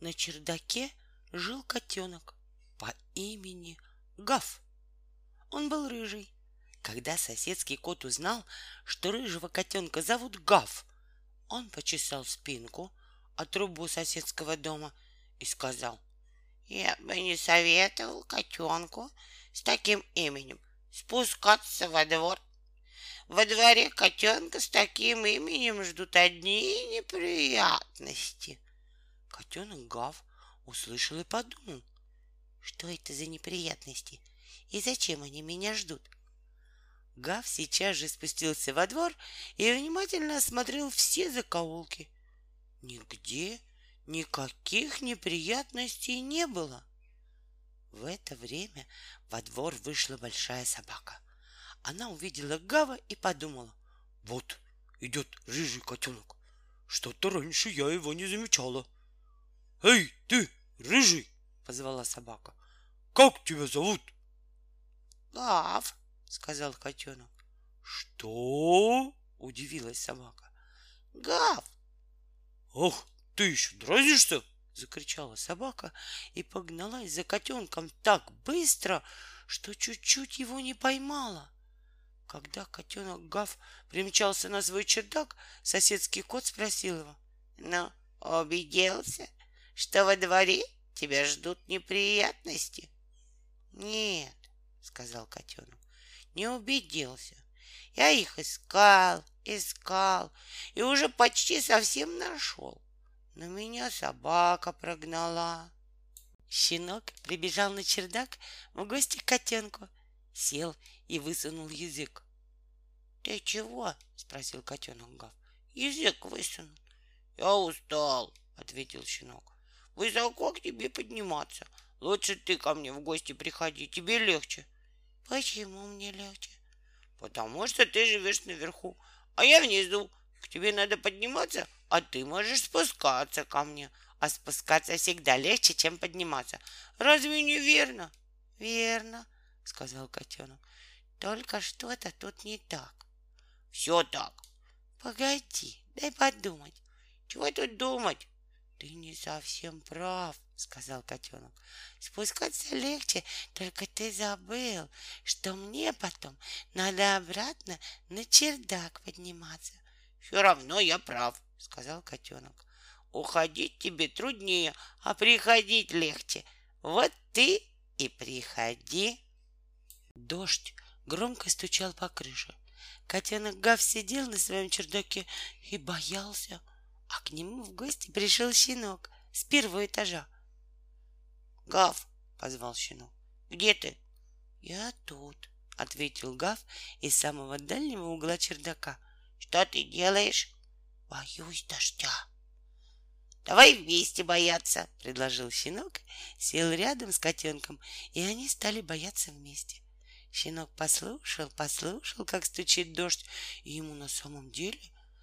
На чердаке жил котенок по имени Гав. Он был рыжий. Когда соседский кот узнал, что рыжего котенка зовут Гав, он почесал спинку от трубу соседского дома и сказал, «Я бы не советовал котенку с таким именем спускаться во двор. Во дворе котенка с таким именем ждут одни неприятности». Котенок Гав услышал и подумал, что это за неприятности и зачем они меня ждут. Гав сейчас же спустился во двор и внимательно осмотрел все закоулки. Нигде никаких неприятностей не было. В это время во двор вышла большая собака. Она увидела Гава и подумала, вот идет рыжий котенок. Что-то раньше я его не замечала. Эй, ты, рыжий, позвала собака. Как тебя зовут? Гав, сказал котенок. Что? Удивилась собака. Гав. Ох, ты еще дразнишься? Закричала собака и погналась за котенком так быстро, что чуть-чуть его не поймала. Когда котенок Гав примчался на свой чердак, соседский кот спросил его. Ну, убедился, что во дворе тебя ждут неприятности? Нет, сказал котенок, не убедился. Я их искал, искал и уже почти совсем нашел. Но меня собака прогнала. Щенок прибежал на чердак в гости к котенку, сел и высунул язык. — Ты чего? — спросил котенок Гав. — Язык высунул. — Я устал, — ответил щенок. — Высоко к тебе подниматься. Лучше ты ко мне в гости приходи, тебе легче. — Почему мне легче? — Потому что ты живешь наверху, а я внизу. К тебе надо подниматься, а ты можешь спускаться ко мне. А спускаться всегда легче, чем подниматься. Разве не верно? — Верно, — сказал котенок. — Только что-то тут не так. — Все так. — Погоди, дай подумать. — Чего тут думать? — Ты не совсем прав, — сказал котенок. — Спускаться легче, только ты забыл, что мне потом надо обратно на чердак подниматься. — Все равно я прав, — сказал котенок. — Уходить тебе труднее, а приходить легче. Вот ты и приходи. Дождь громко стучал по крыше. Котенок Гав сидел на своем чердаке и боялся, а к нему в гости пришел щенок с первого этажа. Гав, позвал щенок. Где ты? Я тут, ответил Гав из самого дальнего угла чердака. Что ты делаешь? Боюсь дождя. Давай вместе бояться, предложил щенок, сел рядом с котенком, и они стали бояться вместе. Щенок послушал, послушал, как стучит дождь, и ему на самом деле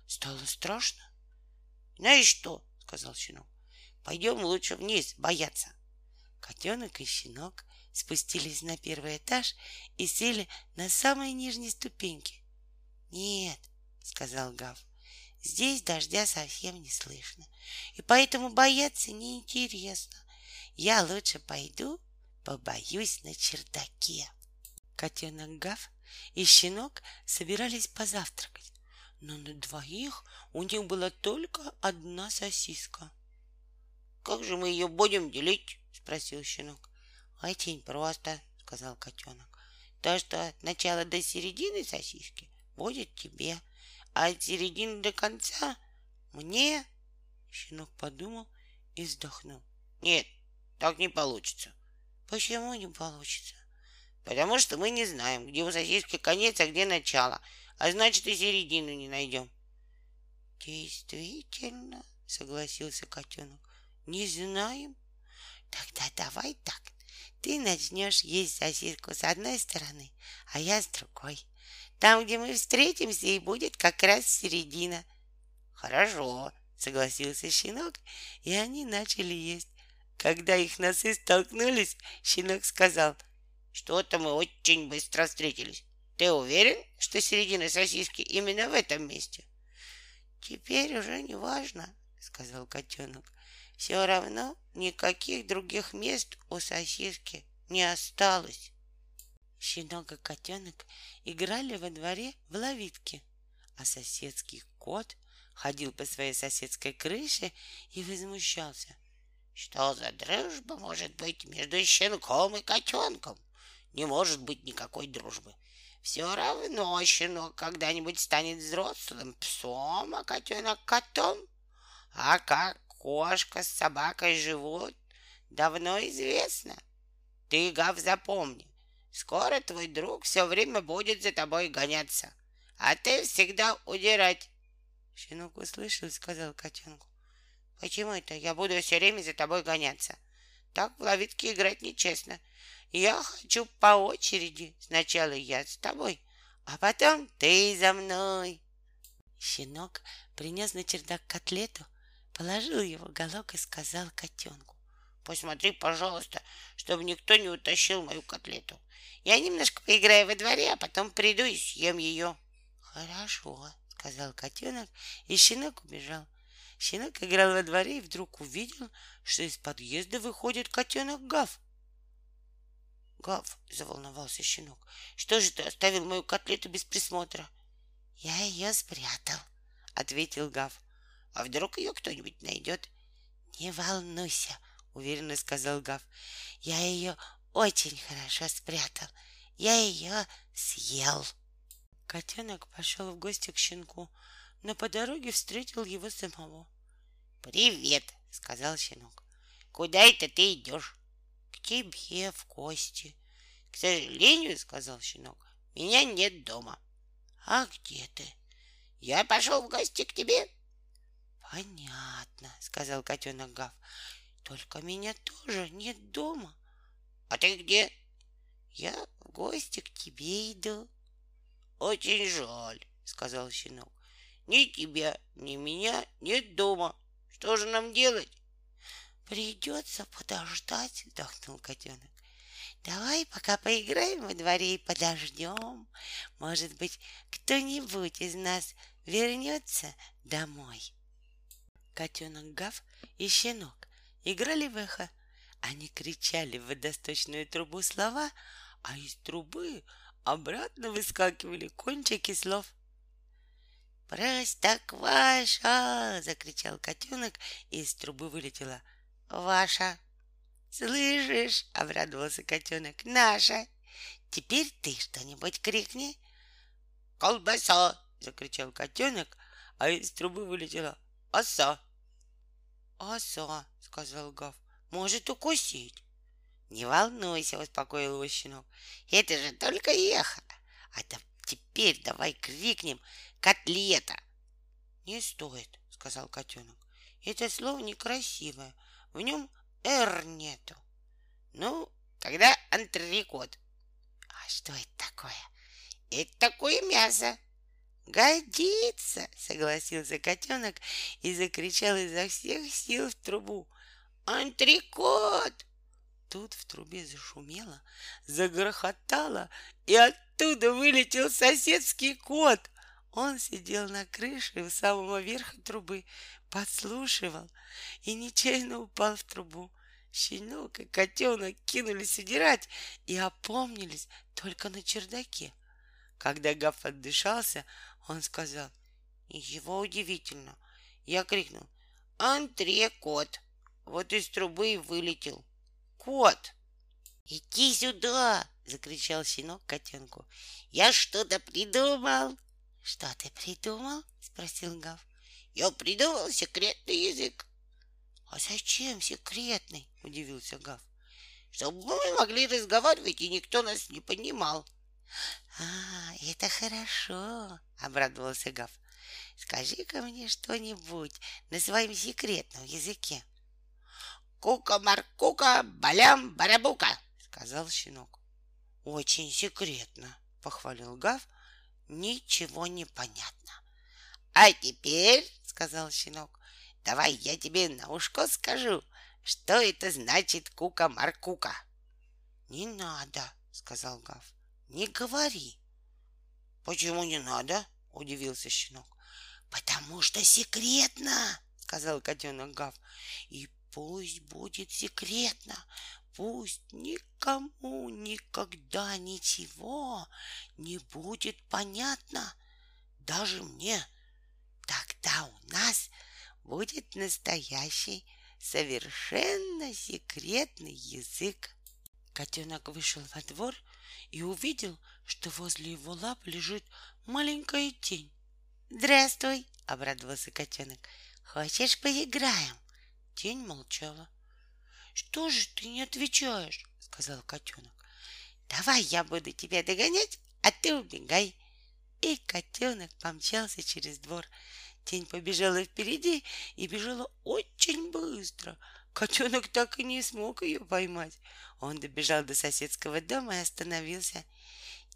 стало страшно. Знаешь что, сказал щенок, пойдем лучше вниз бояться. Котенок и щенок спустились на первый этаж и сели на самой нижней ступеньке. Нет, сказал Гав, здесь дождя совсем не слышно, и поэтому бояться неинтересно. Я лучше пойду побоюсь на чердаке. Котенок Гав и щенок собирались позавтракать, но на двоих у них была только одна сосиска. Как же мы ее будем делить? спросил щенок. Очень просто, сказал котенок. То, что от начала до середины сосиски будет тебе, а от середины до конца мне. Щенок подумал и вздохнул. Нет, так не получится. Почему не получится? Потому что мы не знаем, где у сосиски конец, а где начало, а значит и середину не найдем. Действительно, согласился котенок. Не знаем. Тогда давай так. Ты начнешь есть сосиску с одной стороны, а я с другой. Там, где мы встретимся, и будет как раз середина. Хорошо, согласился щенок, и они начали есть. Когда их носы столкнулись, щенок сказал, что-то мы очень быстро встретились. Ты уверен, что середина сосиски именно в этом месте? Теперь уже не важно, сказал котенок. Все равно никаких других мест у соседки не осталось. Щенок и котенок играли во дворе в ловитки, а соседский кот ходил по своей соседской крыше и возмущался. Что за дружба может быть между щенком и котенком? Не может быть никакой дружбы. Все равно щенок когда-нибудь станет взрослым псом, а котенок котом. А как кошка с собакой живут, давно известно. Ты, Гав, запомни, скоро твой друг все время будет за тобой гоняться, а ты всегда удирать. Щенок услышал и сказал котенку. Почему это я буду все время за тобой гоняться? Так в ловитке играть нечестно. Я хочу по очереди. Сначала я с тобой, а потом ты за мной. Щенок принес на чердак котлету, положил его голок и сказал котенку. Посмотри, пожалуйста, чтобы никто не утащил мою котлету. Я немножко поиграю во дворе, а потом приду и съем ее. Хорошо, сказал котенок, и щенок убежал. Щенок играл во дворе и вдруг увидел, что из подъезда выходит котенок Гав. Гав, заволновался щенок, что же ты оставил мою котлету без присмотра? Я ее спрятал, ответил Гав. А вдруг ее кто-нибудь найдет? Не волнуйся, уверенно сказал Гав. Я ее очень хорошо спрятал. Я ее съел. Котенок пошел в гости к щенку, но по дороге встретил его самого. «Привет!» — сказал щенок. «Куда это ты идешь?» «К тебе в гости». «К сожалению, — сказал щенок, — меня нет дома». «А где ты?» «Я пошел в гости к тебе». «Понятно», — сказал котенок Гав. «Только меня тоже нет дома». «А ты где?» «Я в гости к тебе иду». «Очень жаль», — сказал щенок. «Ни тебя, ни меня нет дома. Что же нам делать? Придется подождать, вздохнул котенок. Давай пока поиграем во дворе и подождем. Может быть, кто-нибудь из нас вернется домой. Котенок Гав и щенок играли в эхо. Они кричали в водосточную трубу слова, а из трубы обратно выскакивали кончики слов. «Простокваша!» — закричал котенок, и из трубы вылетела. «Ваша!» «Слышишь?» — обрадовался котенок. «Наша!» «Теперь ты что-нибудь крикни!» «Колбаса!» — закричал котенок, а из трубы вылетела оса. «Оса!» — сказал Гав. «Может укусить!» «Не волнуйся!» — успокоил его щенок. «Это же только эхо! А то теперь давай крикнем котлета. Не стоит, сказал котенок. Это слово некрасивое. В нем «р» нету. Ну, тогда антрикот. А что это такое? Это такое мясо. Годится, согласился котенок и закричал изо всех сил в трубу. Антрикот! Тут в трубе зашумело, загрохотало, и оттуда вылетел соседский кот — он сидел на крыше у самого верха трубы, подслушивал и нечаянно упал в трубу. Щенок и котенок кинулись удирать и опомнились только на чердаке. Когда Гаф отдышался, он сказал, «Его удивительно!» Я крикнул, «Антре, кот!» Вот из трубы и вылетел. «Кот!» «Иди сюда!» — закричал щенок котенку. «Я что-то придумал!» Что ты придумал? Спросил Гав. Я придумал секретный язык. А зачем секретный? Удивился Гав. Чтобы мы могли разговаривать, и никто нас не понимал. А, это хорошо, обрадовался Гав. Скажи-ка мне что-нибудь на своем секретном языке. Кука-маркука, балям-барабука, сказал щенок. Очень секретно, похвалил Гав Ничего не понятно. А теперь, сказал щенок, давай я тебе на ушко скажу, что это значит кука-маркука. Не надо, сказал Гав. Не говори. Почему не надо? Удивился щенок. Потому что секретно, сказал котенок Гав. И Пусть будет секретно, пусть никому никогда ничего не будет понятно, даже мне. Тогда у нас будет настоящий, совершенно секретный язык. Котенок вышел во двор и увидел, что возле его лап лежит маленькая тень. «Здравствуй!» — обрадовался котенок. «Хочешь, поиграем?» Тень молчала. «Что же ты не отвечаешь?» — сказал котенок. «Давай я буду тебя догонять, а ты убегай!» И котенок помчался через двор. Тень побежала впереди и бежала очень быстро. Котенок так и не смог ее поймать. Он добежал до соседского дома и остановился.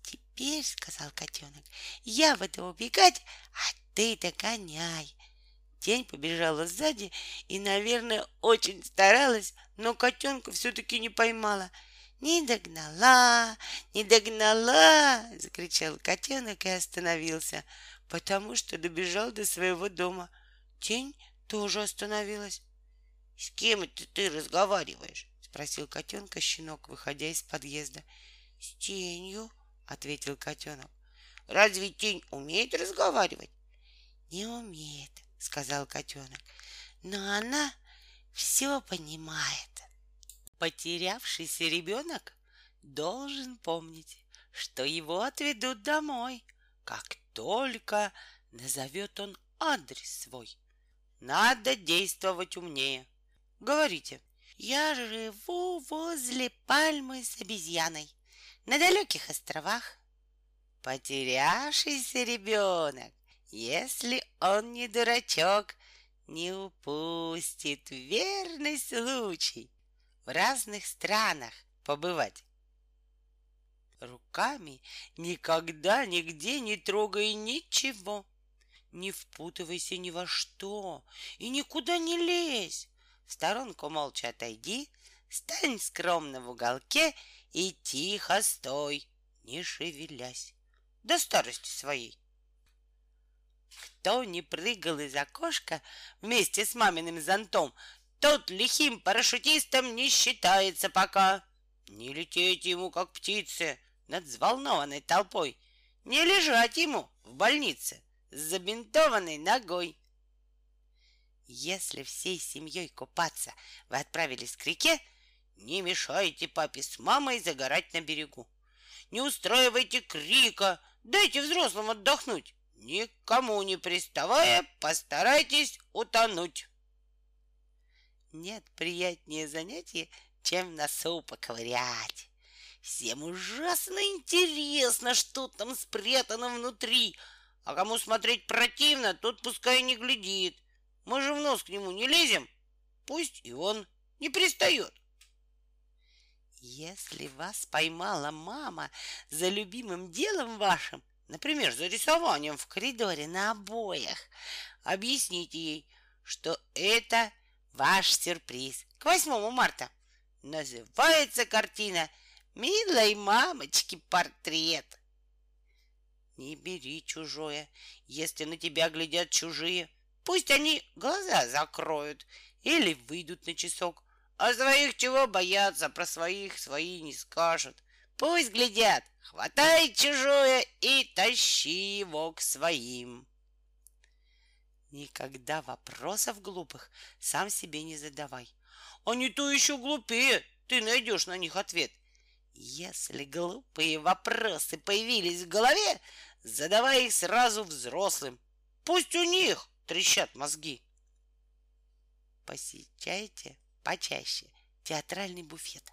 «Теперь, — сказал котенок, — я буду убегать, а ты догоняй. Тень побежала сзади и, наверное, очень старалась, но котенка все-таки не поймала. «Не догнала, не догнала!» — закричал котенок и остановился, потому что добежал до своего дома. Тень тоже остановилась. «С кем это ты разговариваешь?» — спросил котенка щенок, выходя из подъезда. «С тенью», — ответил котенок. «Разве тень умеет разговаривать?» «Не умеет», — сказал котенок. «Но она все понимает». Потерявшийся ребенок должен помнить, что его отведут домой, как только назовет он адрес свой. Надо действовать умнее. Говорите, я живу возле пальмы с обезьяной на далеких островах. Потерявшийся ребенок если он не дурачок, не упустит верный случай в разных странах побывать. Руками никогда нигде не трогай ничего, не впутывайся ни во что и никуда не лезь. В сторонку молча отойди, стань скромно в уголке и тихо стой, не шевелясь до старости своей. Кто не прыгал из окошка вместе с маминым зонтом, тот лихим парашютистом не считается пока. Не лететь ему, как птицы, над взволнованной толпой. Не лежать ему в больнице с забинтованной ногой. Если всей семьей купаться вы отправились к реке, не мешайте папе с мамой загорать на берегу. Не устраивайте крика, дайте взрослым отдохнуть. Никому не приставая, постарайтесь утонуть. Нет приятнее занятия, чем в носу поковырять. Всем ужасно интересно, что там спрятано внутри. А кому смотреть противно, тот пускай не глядит. Мы же в нос к нему не лезем. Пусть и он не пристает. Если вас поймала мама за любимым делом вашим, Например, за рисованием в коридоре на обоях. Объясните ей, что это ваш сюрприз к 8 марта. Называется картина «Милой мамочки портрет». Не бери чужое, если на тебя глядят чужие. Пусть они глаза закроют или выйдут на часок. А своих чего бояться, про своих свои не скажут. Пусть глядят, хватай чужое и тащи его к своим. Никогда вопросов глупых сам себе не задавай. А не то еще глупее, ты найдешь на них ответ. Если глупые вопросы появились в голове, задавай их сразу взрослым. Пусть у них трещат мозги. Посещайте почаще театральный буфет.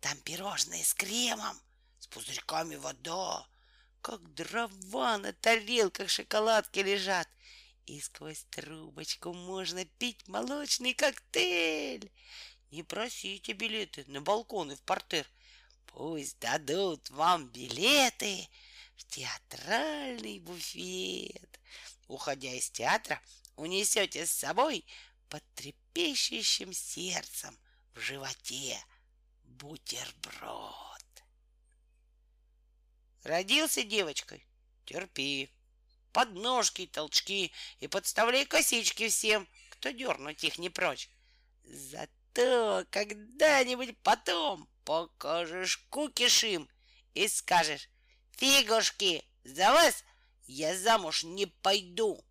Там пирожные с кремом, с пузырьками вода, как дрова на тарелках шоколадки лежат. И сквозь трубочку можно пить молочный коктейль. Не просите билеты на балкон и в портер. Пусть дадут вам билеты в театральный буфет. Уходя из театра, унесете с собой под трепещущим сердцем в животе бутерброд. Родился девочкой, терпи. Подножки, толчки и подставляй косички всем, кто дернуть их не прочь. Зато когда-нибудь потом покажешь кукиш им и скажешь, фигушки, за вас я замуж не пойду.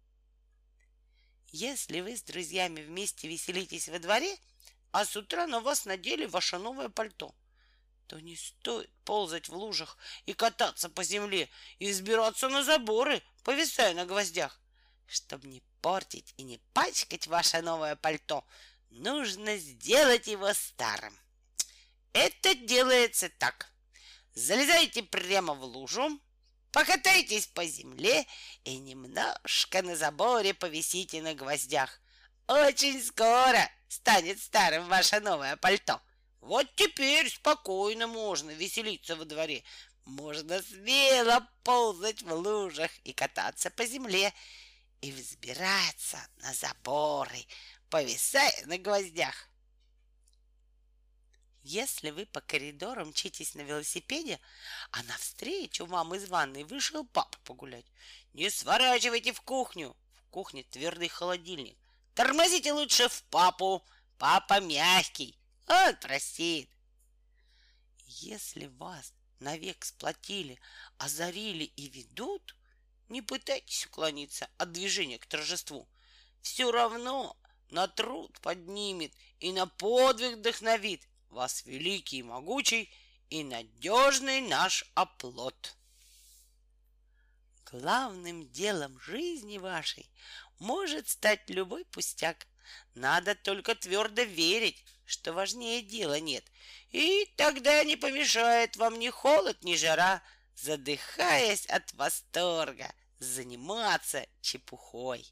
Если вы с друзьями вместе веселитесь во дворе, а с утра на вас надели ваше новое пальто, то не стоит ползать в лужах и кататься по земле и взбираться на заборы, повисая на гвоздях. Чтобы не портить и не пачкать ваше новое пальто, нужно сделать его старым. Это делается так. Залезайте прямо в лужу, покатайтесь по земле и немножко на заборе повисите на гвоздях. Очень скоро станет старым ваше новое пальто. Вот теперь спокойно можно веселиться во дворе. Можно смело ползать в лужах и кататься по земле и взбираться на заборы, повисая на гвоздях. Если вы по коридору мчитесь на велосипеде, а навстречу вам из ванной вышел папа погулять, не сворачивайте в кухню. В кухне твердый холодильник. Тормозите лучше в папу. Папа мягкий, он простит. Если вас навек сплотили, озарили и ведут, не пытайтесь уклониться от движения к торжеству. Все равно на труд поднимет и на подвиг вдохновит вас великий и могучий и надежный наш оплот. Главным делом жизни вашей может стать любой пустяк. Надо только твердо верить, что важнее дела нет. И тогда не помешает вам ни холод, ни жара, задыхаясь от восторга, заниматься чепухой.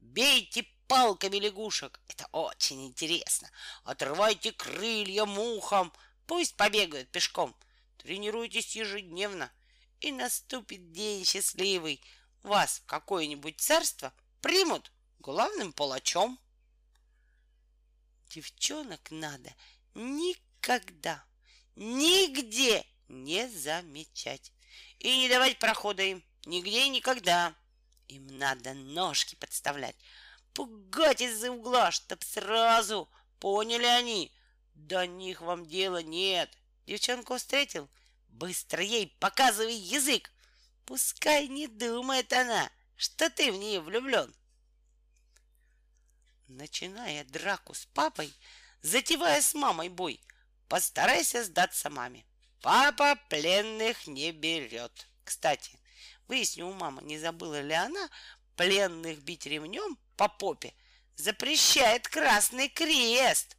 Бейте палками лягушек. Это очень интересно. Отрывайте крылья мухам. Пусть побегают пешком. Тренируйтесь ежедневно. И наступит день счастливый. Вас в какое-нибудь царство примут главным палачом. Девчонок надо никогда, нигде не замечать. И не давать прохода им нигде и никогда. Им надо ножки подставлять, пугать из-за угла, чтоб сразу поняли они. До них вам дела нет. Девчонку встретил? Быстро ей показывай язык. Пускай не думает она, что ты в нее влюблен. Начиная драку с папой, затевая с мамой бой, постарайся сдаться маме. Папа пленных не берет. Кстати, выясню у мамы, не забыла ли она пленных бить ремнем по попе запрещает Красный Крест.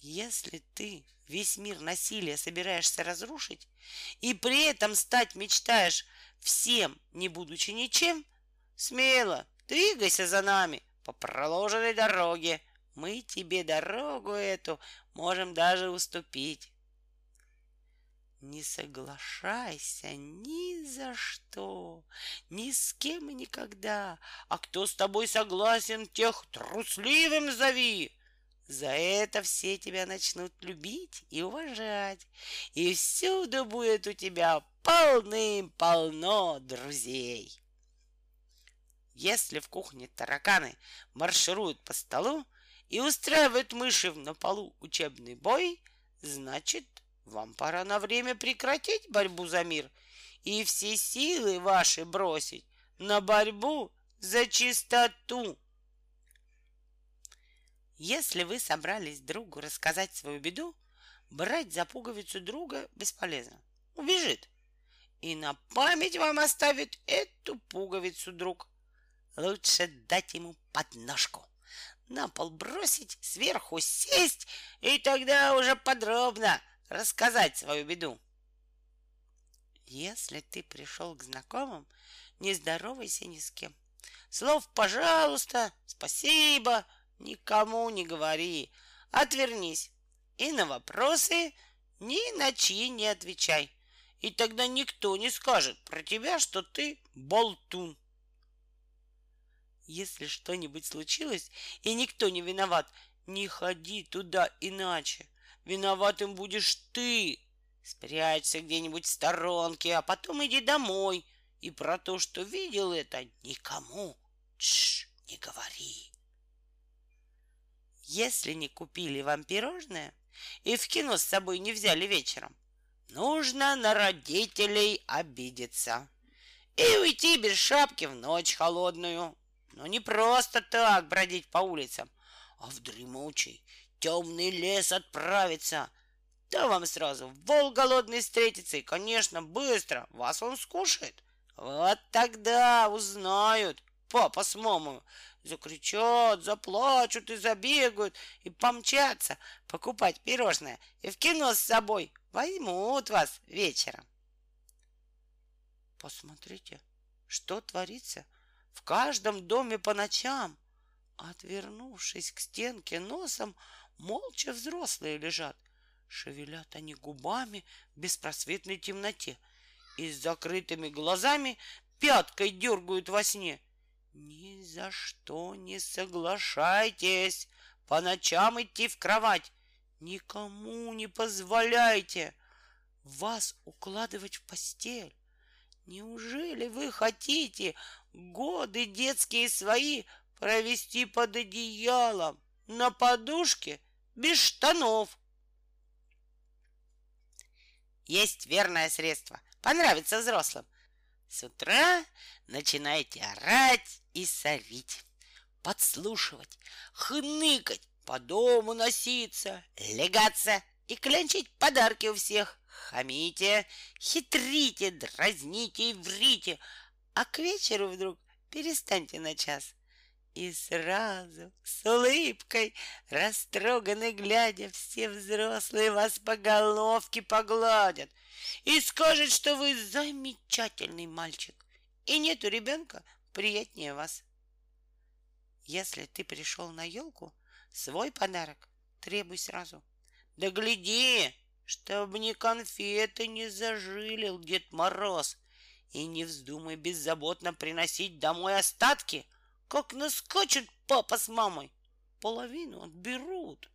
Если ты весь мир насилия собираешься разрушить и при этом стать мечтаешь всем, не будучи ничем, смело двигайся за нами по проложенной дороге. Мы тебе дорогу эту можем даже уступить. Не соглашайся ни за что, ни с кем и никогда. А кто с тобой согласен, тех трусливым зови. За это все тебя начнут любить и уважать. И всюду будет у тебя полным-полно друзей. Если в кухне тараканы маршируют по столу и устраивают мыши на полу учебный бой, значит, вам пора на время прекратить борьбу за мир и все силы ваши бросить на борьбу за чистоту. Если вы собрались другу рассказать свою беду, брать за пуговицу друга бесполезно. Убежит. И на память вам оставит эту пуговицу друг. Лучше дать ему подножку. На пол бросить, сверху сесть, и тогда уже подробно рассказать свою беду. Если ты пришел к знакомым, не здоровайся ни с кем. Слов «пожалуйста», «спасибо» никому не говори. Отвернись. И на вопросы ни на чьи не отвечай. И тогда никто не скажет про тебя, что ты болтун. Если что-нибудь случилось, и никто не виноват, не ходи туда иначе. Виноватым будешь ты. Спрячься где-нибудь в сторонке, а потом иди домой. И про то, что видел это, никому Тш, не говори. Если не купили вам пирожное и в кино с собой не взяли вечером, нужно на родителей обидеться и уйти без шапки в ночь холодную. Но не просто так бродить по улицам, а в дремучий темный лес отправиться. Да вам сразу волк голодный встретится, и, конечно, быстро вас он скушает. Вот тогда узнают папа с мамой, закричат, заплачут и забегают, и помчатся покупать пирожное, и в кино с собой возьмут вас вечером. Посмотрите, что творится в каждом доме по ночам. Отвернувшись к стенке носом, молча взрослые лежат. Шевелят они губами в беспросветной темноте и с закрытыми глазами пяткой дергают во сне. Ни за что не соглашайтесь по ночам идти в кровать. Никому не позволяйте вас укладывать в постель. Неужели вы хотите годы детские свои провести под одеялом, на подушке, без штанов? Есть верное средство. Понравится взрослым. С утра начинаете орать и сорить, подслушивать, хныкать, по дому носиться, легаться и клянчить подарки у всех. Хамите, хитрите, дразните и врите, а к вечеру вдруг перестаньте на час. И сразу с улыбкой, растроганной глядя, все взрослые вас по головке погладят и скажут, что вы замечательный мальчик, и нету ребенка приятнее вас. Если ты пришел на елку, свой подарок требуй сразу. Да гляди, чтобы ни конфеты не зажилил Дед Мороз, и не вздумай беззаботно приносить домой остатки, как наскочат папа с мамой. Половину отберут.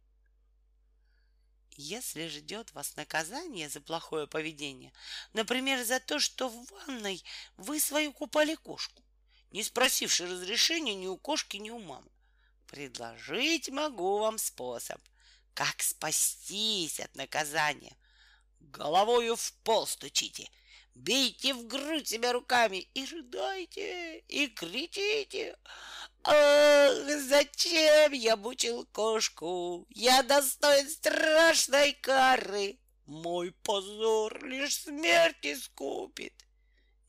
Если ждет вас наказание за плохое поведение, например, за то, что в ванной вы свою купали кошку, не спросивши разрешения ни у кошки, ни у мамы, предложить могу вам способ, как спастись от наказания. Головою в пол стучите, бейте в грудь себя руками и рыдайте, и кричите. Ах, зачем я мучил кошку? Я достоин страшной кары. Мой позор лишь смерть искупит.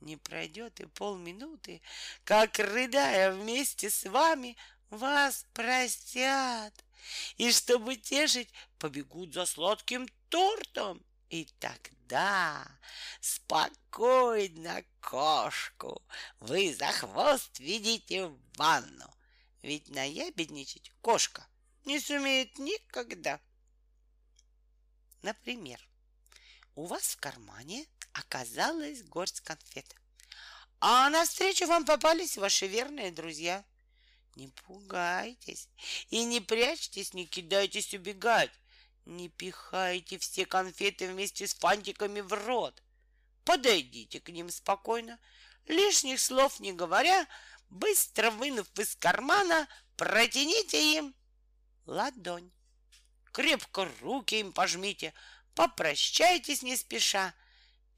Не пройдет и полминуты, как, рыдая вместе с вами, вас простят. И чтобы тешить, побегут за сладким тортом. И тогда спокойно кошку вы за хвост ведите в ванну. Ведь наябедничать кошка не сумеет никогда. Например, у вас в кармане оказалась горсть конфет, а навстречу вам попались ваши верные друзья. Не пугайтесь и не прячьтесь, не кидайтесь убегать. Не пихайте все конфеты вместе с фантиками в рот. Подойдите к ним спокойно, лишних слов не говоря, быстро вынув из кармана, протяните им ладонь. Крепко руки им пожмите, попрощайтесь не спеша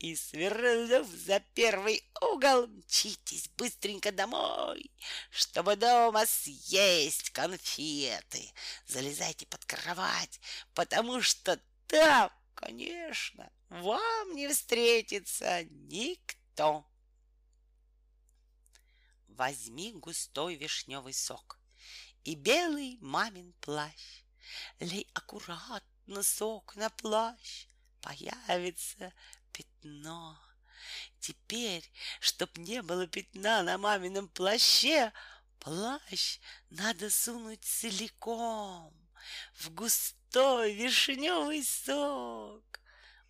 и, свернув за первый угол, мчитесь быстренько домой, чтобы дома съесть конфеты. Залезайте под кровать, потому что там, конечно, вам не встретится никто. Возьми густой вишневый сок и белый мамин плащ. Лей аккуратно сок на плащ, появится пятно. Теперь, чтоб не было пятна на мамином плаще, плащ надо сунуть целиком в густой вишневый сок.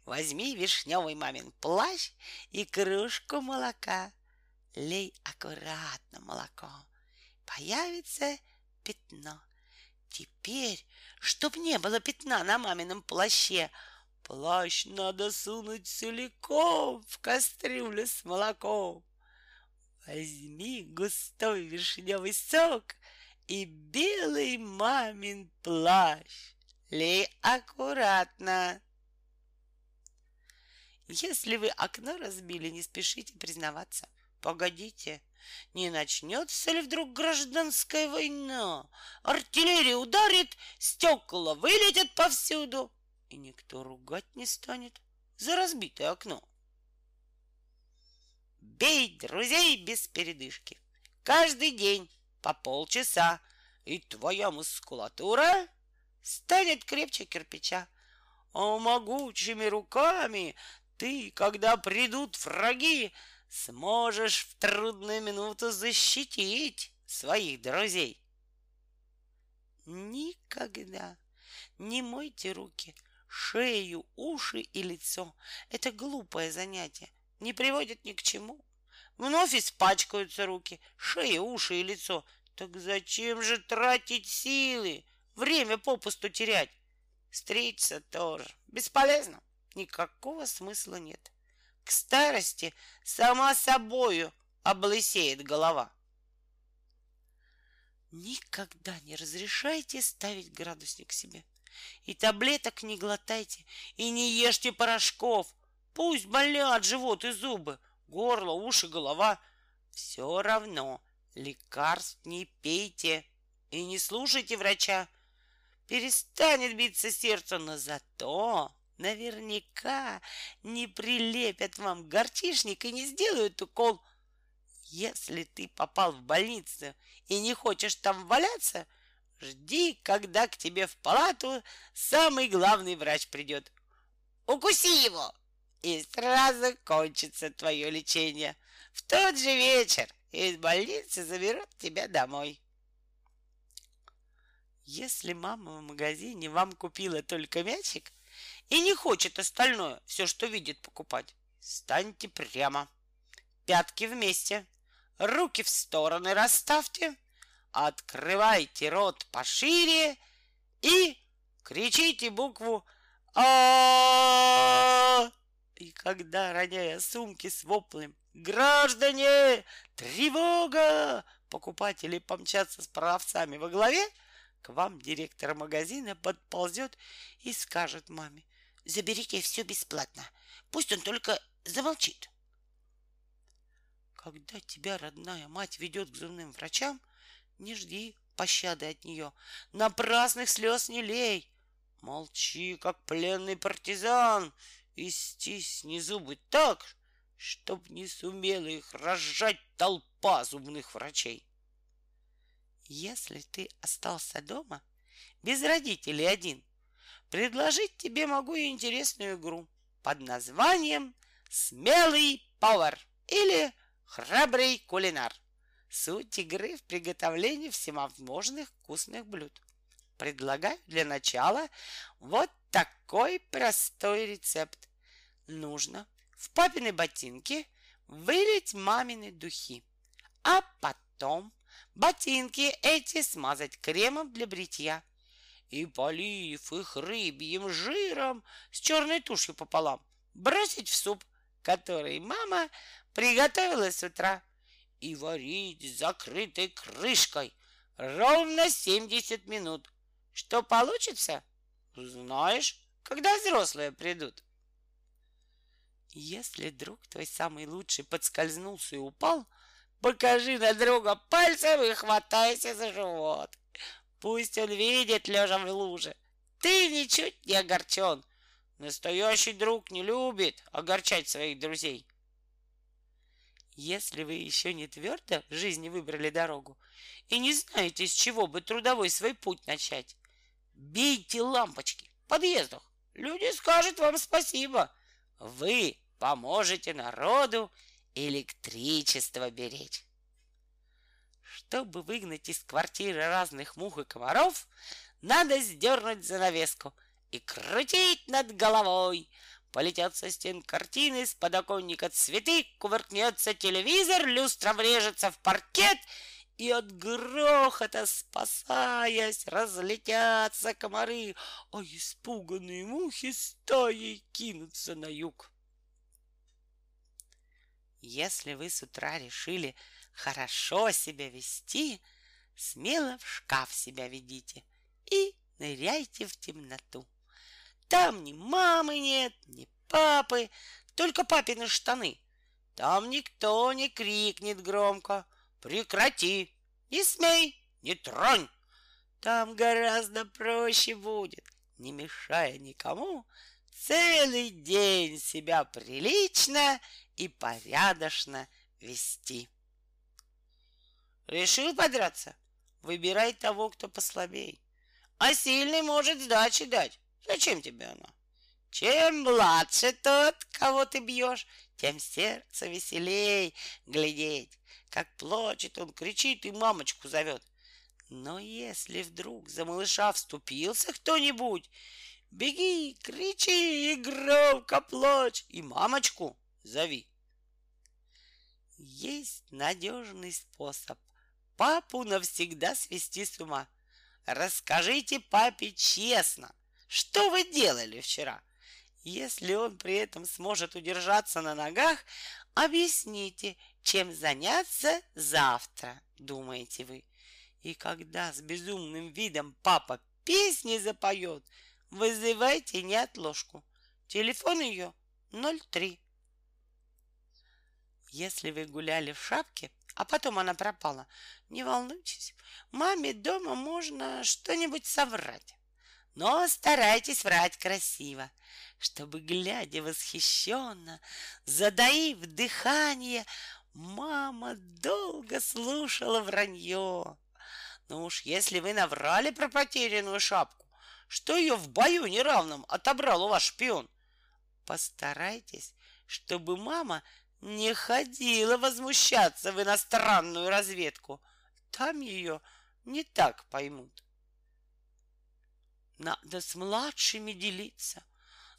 Возьми вишневый мамин плащ и кружку молока. Лей аккуратно молоко. Появится пятно. Теперь, чтоб не было пятна на мамином плаще, Плащ надо сунуть целиком в кастрюлю с молоком. Возьми густой вишневый сок и белый мамин плащ. Лей аккуратно. Если вы окно разбили, не спешите признаваться. Погодите, не начнется ли вдруг гражданская война? Артиллерия ударит, стекла вылетят повсюду, и никто ругать не станет за разбитое окно. Бей друзей без передышки. Каждый день по полчаса, и твоя мускулатура станет крепче кирпича. А могучими руками ты, когда придут враги, сможешь в трудную минуту защитить своих друзей. Никогда не мойте руки, шею, уши и лицо. Это глупое занятие, не приводит ни к чему. Вновь испачкаются руки, шея, уши и лицо. Так зачем же тратить силы, время попусту терять? Стричься тоже бесполезно, никакого смысла нет. К старости сама собою облысеет голова. Никогда не разрешайте ставить градусник себе. И таблеток не глотайте, и не ешьте порошков. Пусть болят живот и зубы, горло, уши, голова. Все равно лекарств не пейте и не слушайте врача. Перестанет биться сердце, но зато наверняка не прилепят вам горчишник и не сделают укол. Если ты попал в больницу и не хочешь там валяться, жди, когда к тебе в палату самый главный врач придет. Укуси его, и сразу кончится твое лечение. В тот же вечер из больницы заберут тебя домой. Если мама в магазине вам купила только мячик и не хочет остальное, все, что видит, покупать, станьте прямо. Пятки вместе, руки в стороны расставьте, открывайте рот пошире и кричите букву а И когда, роняя сумки с воплем «Граждане! Тревога!» покупатели помчатся с продавцами во главе, к вам директор магазина подползет и скажет маме, заберите все бесплатно, пусть он только замолчит. Когда тебя родная мать ведет к зубным врачам, не жди пощады от нее, напрасных слез не лей. Молчи, как пленный партизан, и стисни зубы так, чтоб не сумела их разжать толпа зубных врачей. Если ты остался дома, без родителей один, предложить тебе могу интересную игру под названием «Смелый повар» или «Храбрый кулинар». Суть игры в приготовлении всевозможных вкусных блюд. Предлагаю для начала вот такой простой рецепт. Нужно в папины ботинки вылить мамины духи, а потом ботинки эти смазать кремом для бритья и, полив их рыбьим жиром с черной тушью пополам, бросить в суп, который мама приготовила с утра, и варить с закрытой крышкой ровно 70 минут. Что получится, знаешь, когда взрослые придут. Если друг твой самый лучший подскользнулся и упал, покажи на друга пальцем и хватайся за живот. Пусть он видит, лежа в луже. Ты ничуть не огорчен. Настоящий друг не любит огорчать своих друзей. Если вы еще не твердо в жизни выбрали дорогу и не знаете, с чего бы трудовой свой путь начать, бейте лампочки в подъездах. Люди скажут вам спасибо. Вы поможете народу электричество беречь. Чтобы выгнать из квартиры разных мух и комаров, надо сдернуть занавеску и крутить над головой, Полетят со стен картины, с подоконника цветы, кувыркнется телевизор, люстра врежется в паркет, и от грохота, спасаясь, разлетятся комары, а испуганные мухи стаей кинутся на юг. Если вы с утра решили хорошо себя вести, смело в шкаф себя ведите и ныряйте в темноту. Там ни мамы нет, ни папы, только папины штаны. Там никто не крикнет громко. Прекрати, не смей, не тронь. Там гораздо проще будет, не мешая никому, целый день себя прилично и порядочно вести. Решил подраться? Выбирай того, кто послабей. А сильный может сдачи дать. Зачем тебе она? Чем младше тот, кого ты бьешь, тем сердце веселей глядеть. Как плачет он, кричит и мамочку зовет. Но если вдруг за малыша вступился кто-нибудь, беги, кричи и громко плачь, и мамочку зови. Есть надежный способ папу навсегда свести с ума. Расскажите папе честно, что вы делали вчера. Если он при этом сможет удержаться на ногах, объясните, чем заняться завтра, думаете вы. И когда с безумным видом папа песни запоет, вызывайте неотложку. Телефон ее 03. Если вы гуляли в шапке, а потом она пропала, не волнуйтесь, маме дома можно что-нибудь соврать. Но старайтесь врать красиво, чтобы, глядя восхищенно, задаив дыхание, мама долго слушала вранье. Ну уж если вы наврали про потерянную шапку, что ее в бою неравном отобрал у вас шпион, постарайтесь, чтобы мама не ходила возмущаться в иностранную разведку. Там ее не так поймут. Надо с младшими делиться,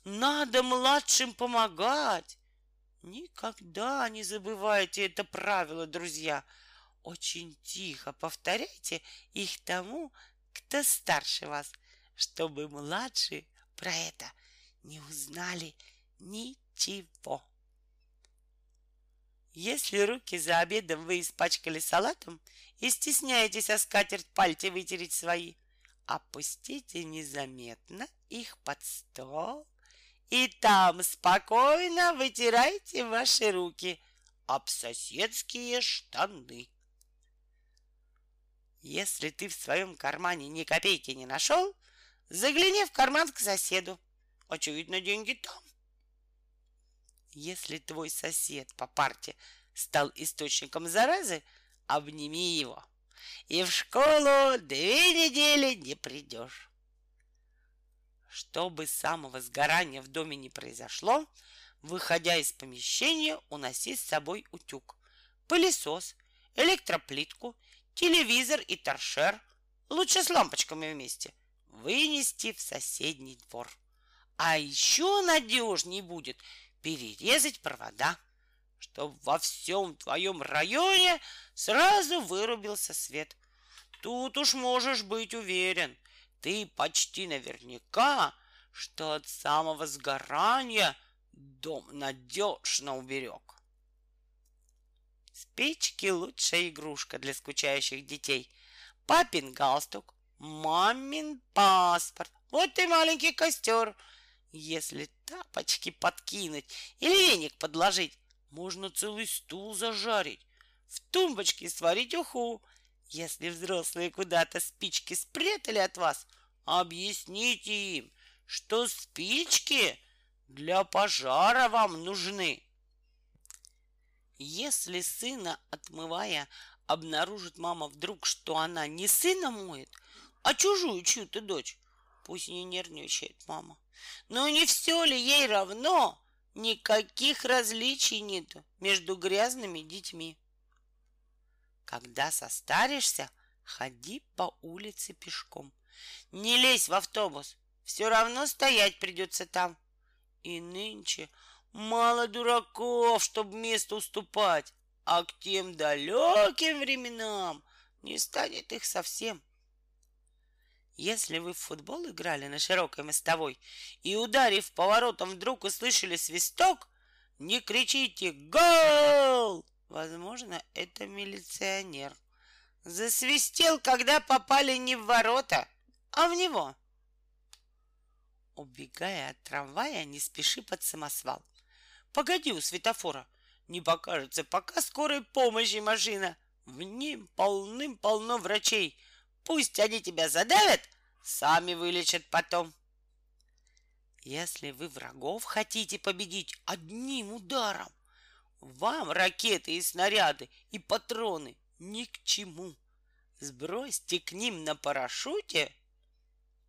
надо младшим помогать. Никогда не забывайте это правило, друзья. Очень тихо повторяйте их тому, кто старше вас, чтобы младшие про это не узнали ничего. Если руки за обедом вы испачкали салатом и стесняетесь о скатерть пальцы вытереть свои, опустите незаметно их под стол и там спокойно вытирайте ваши руки об соседские штаны. Если ты в своем кармане ни копейки не нашел, загляни в карман к соседу. Очевидно, деньги там. Если твой сосед по парте стал источником заразы, обними его. И в школу две недели не придешь. Чтобы самого сгорания в доме не произошло, выходя из помещения, уноси с собой утюг, пылесос, электроплитку, телевизор и торшер, лучше с лампочками вместе, вынести в соседний двор. А еще надежнее будет – перерезать провода, чтобы во всем твоем районе сразу вырубился свет. Тут уж можешь быть уверен, ты почти наверняка, что от самого сгорания дом надежно уберег. Спички — лучшая игрушка для скучающих детей. Папин галстук, мамин паспорт. Вот и маленький костер — если тапочки подкинуть или веник подложить, можно целый стул зажарить, в тумбочке сварить уху. Если взрослые куда-то спички спрятали от вас, объясните им, что спички для пожара вам нужны. Если сына, отмывая, обнаружит мама вдруг, что она не сына моет, а чужую чью-то дочь, пусть не нервничает мама. Но не все ли ей равно? Никаких различий нет между грязными детьми. Когда состаришься, ходи по улице пешком. Не лезь в автобус, все равно стоять придется там. И нынче мало дураков, чтобы место уступать, а к тем далеким временам не станет их совсем. Если вы в футбол играли на широкой мостовой и, ударив поворотом, вдруг услышали свисток, не кричите «Гол!» Возможно, это милиционер. Засвистел, когда попали не в ворота, а в него. Убегая от трамвая, не спеши под самосвал. Погоди у светофора, не покажется пока скорой помощи машина. В ним полным-полно врачей. Пусть они тебя задавят, сами вылечат потом. Если вы врагов хотите победить одним ударом, вам ракеты и снаряды и патроны ни к чему. Сбросьте к ним на парашюте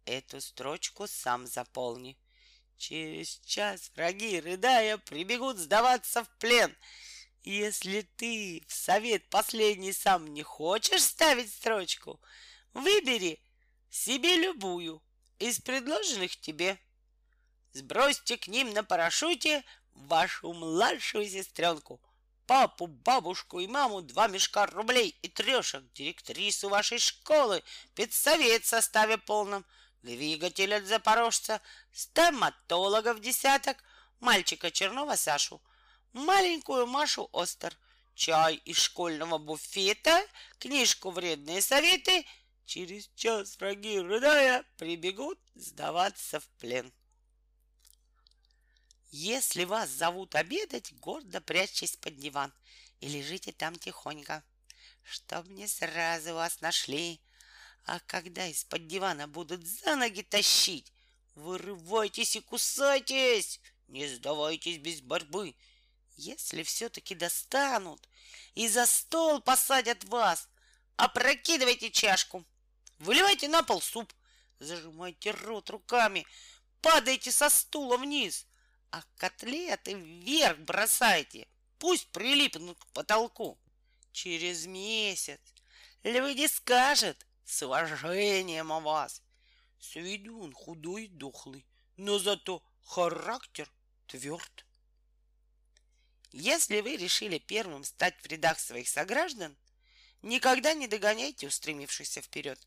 Эту строчку сам заполни. Через час враги, рыдая, прибегут сдаваться в плен. Если ты в совет последний сам не хочешь ставить строчку, выбери себе любую из предложенных тебе. Сбросьте к ним на парашюте вашу младшую сестренку, папу, бабушку и маму два мешка рублей и трешек, директрису вашей школы, педсовет в составе полном — двигатель от запорожца, стоматологов десяток, мальчика Чернова Сашу, маленькую Машу Остер, чай из школьного буфета, книжку «Вредные советы». Через час враги, рыдая, прибегут сдаваться в плен. Если вас зовут обедать, гордо прячьтесь под диван и лежите там тихонько, чтоб не сразу вас нашли. А когда из-под дивана будут за ноги тащить, вырывайтесь и кусайтесь, не сдавайтесь без борьбы. Если все-таки достанут и за стол посадят вас, опрокидывайте чашку, выливайте на пол суп, зажимайте рот руками, падайте со стула вниз, а котлеты вверх бросайте, пусть прилипнут к потолку. Через месяц люди скажет, с уважением о вас. С он худой и дохлый, но зато характер тверд. Если вы решили первым стать в рядах своих сограждан, никогда не догоняйте устремившихся вперед.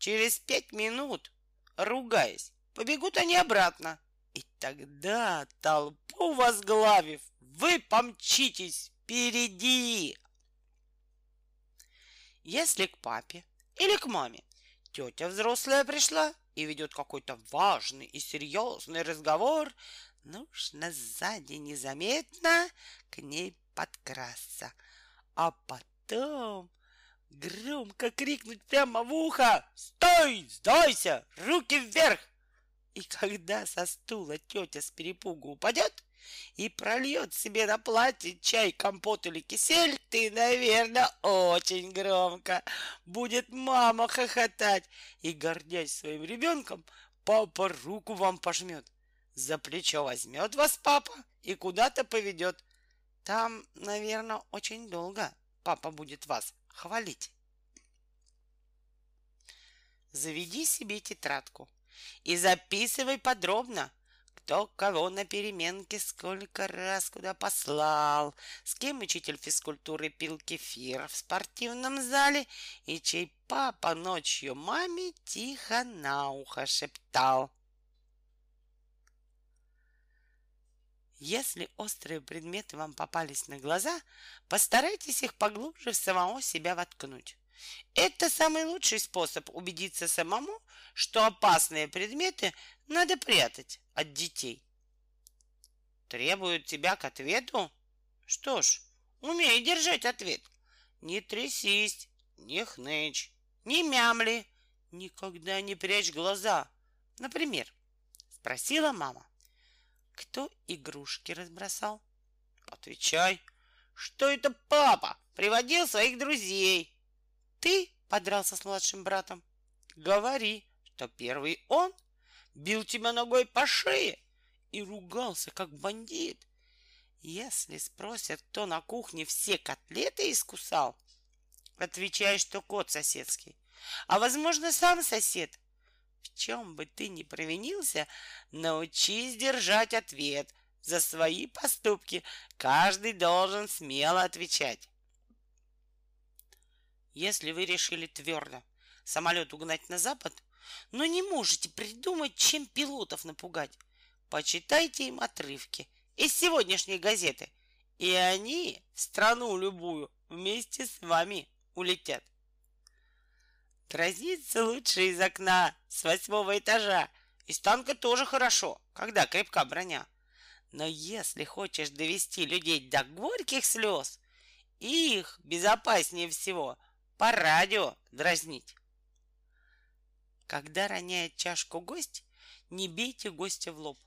Через пять минут, ругаясь, побегут они обратно. И тогда, толпу возглавив, вы помчитесь впереди. Если к папе или к маме. Тетя взрослая пришла и ведет какой-то важный и серьезный разговор. Нужно сзади незаметно к ней подкрасться, а потом громко крикнуть прямо в ухо «Стой! Сдайся! Руки вверх!» И когда со стула тетя с перепугу упадет, и прольет себе на платье чай, компот или кисель, ты, наверное, очень громко. Будет мама хохотать, и, гордясь своим ребенком, папа руку вам пожмет. За плечо возьмет вас папа и куда-то поведет. Там, наверное, очень долго папа будет вас хвалить. Заведи себе тетрадку и записывай подробно, кто кого на переменке сколько раз куда послал, с кем учитель физкультуры пил кефир в спортивном зале и чей папа ночью маме тихо на ухо шептал. Если острые предметы вам попались на глаза, постарайтесь их поглубже в самого себя воткнуть. Это самый лучший способ убедиться самому, что опасные предметы надо прятать от детей. Требуют тебя к ответу? Что ж, умей держать ответ. Не трясись, не хнычь, не мямли, никогда не прячь глаза. Например, спросила мама, кто игрушки разбросал? Отвечай, что это папа приводил своих друзей. Ты подрался с младшим братом? Говори, что первый он бил тебя ногой по шее и ругался, как бандит. Если спросят, кто на кухне все котлеты искусал, отвечай, что кот соседский, а, возможно, сам сосед. В чем бы ты ни провинился, научись держать ответ за свои поступки. Каждый должен смело отвечать. Если вы решили твердо самолет угнать на запад, но не можете придумать, чем пилотов напугать. Почитайте им отрывки из сегодняшней газеты, и они в страну любую вместе с вами улетят. Дразниться лучше из окна с восьмого этажа. Из танка тоже хорошо, когда крепка броня. Но если хочешь довести людей до горьких слез, их безопаснее всего по радио дразнить. Когда роняет чашку гость, не бейте гостя в лоб.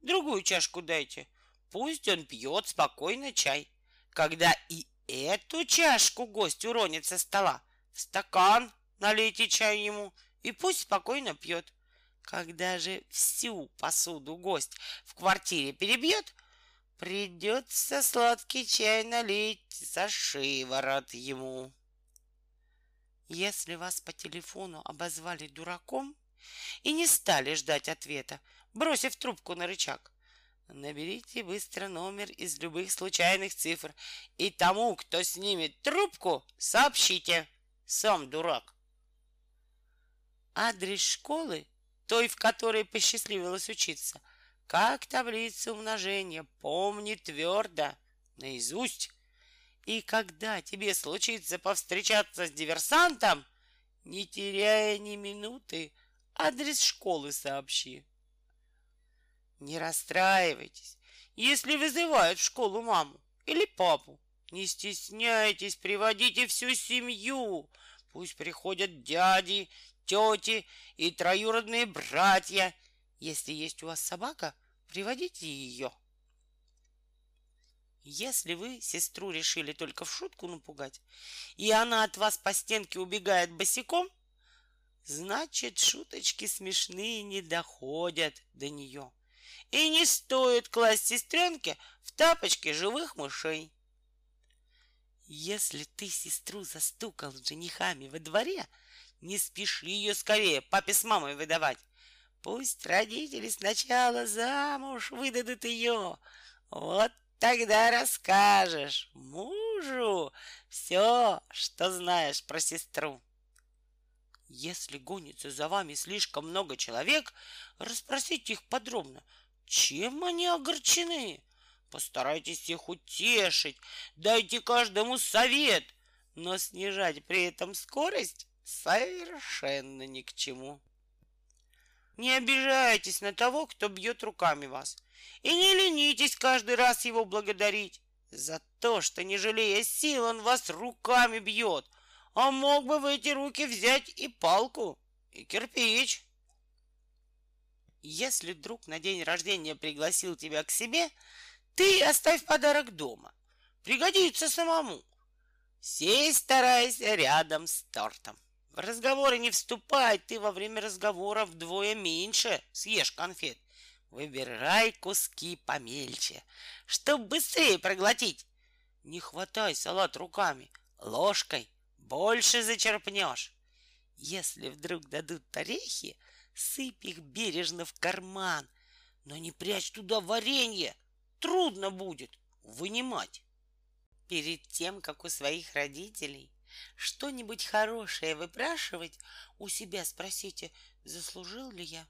Другую чашку дайте. Пусть он пьет спокойно чай. Когда и эту чашку гость уронит со стола, в стакан налейте чай ему и пусть спокойно пьет. Когда же всю посуду гость в квартире перебьет, придется сладкий чай налить за шиворот ему. Если вас по телефону обозвали дураком и не стали ждать ответа, бросив трубку на рычаг, наберите быстро номер из любых случайных цифр и тому, кто снимет трубку, сообщите. Сам дурак. Адрес школы той, в которой посчастливилось учиться, как таблицу умножения, помни твердо, наизусть. И когда тебе случится повстречаться с диверсантом, не теряя ни минуты, адрес школы сообщи. Не расстраивайтесь, если вызывают в школу маму или папу. Не стесняйтесь, приводите всю семью. Пусть приходят дяди, тети и троюродные братья. Если есть у вас собака, приводите ее. Если вы сестру решили только в шутку напугать, и она от вас по стенке убегает босиком, значит, шуточки смешные не доходят до нее. И не стоит класть сестренке в тапочки живых мышей. Если ты сестру застукал с женихами во дворе, не спеши ее скорее папе с мамой выдавать. Пусть родители сначала замуж выдадут ее. Вот тогда расскажешь мужу все, что знаешь про сестру. Если гонится за вами слишком много человек, расспросите их подробно, чем они огорчены. Постарайтесь их утешить, дайте каждому совет, но снижать при этом скорость совершенно ни к чему. Не обижайтесь на того, кто бьет руками вас, и не ленитесь каждый раз его благодарить за то, что, не жалея сил, он вас руками бьет, а мог бы в эти руки взять и палку, и кирпич. Если друг на день рождения пригласил тебя к себе, ты оставь подарок дома. Пригодится самому. Сей старайся рядом с тортом. В разговоры не вступай, ты во время разговора вдвое меньше съешь конфет. Выбирай куски помельче, чтобы быстрее проглотить. Не хватай салат руками, ложкой больше зачерпнешь. Если вдруг дадут орехи, сыпь их бережно в карман, но не прячь туда варенье. Трудно будет вынимать. Перед тем, как у своих родителей что-нибудь хорошее выпрашивать, у себя спросите, заслужил ли я?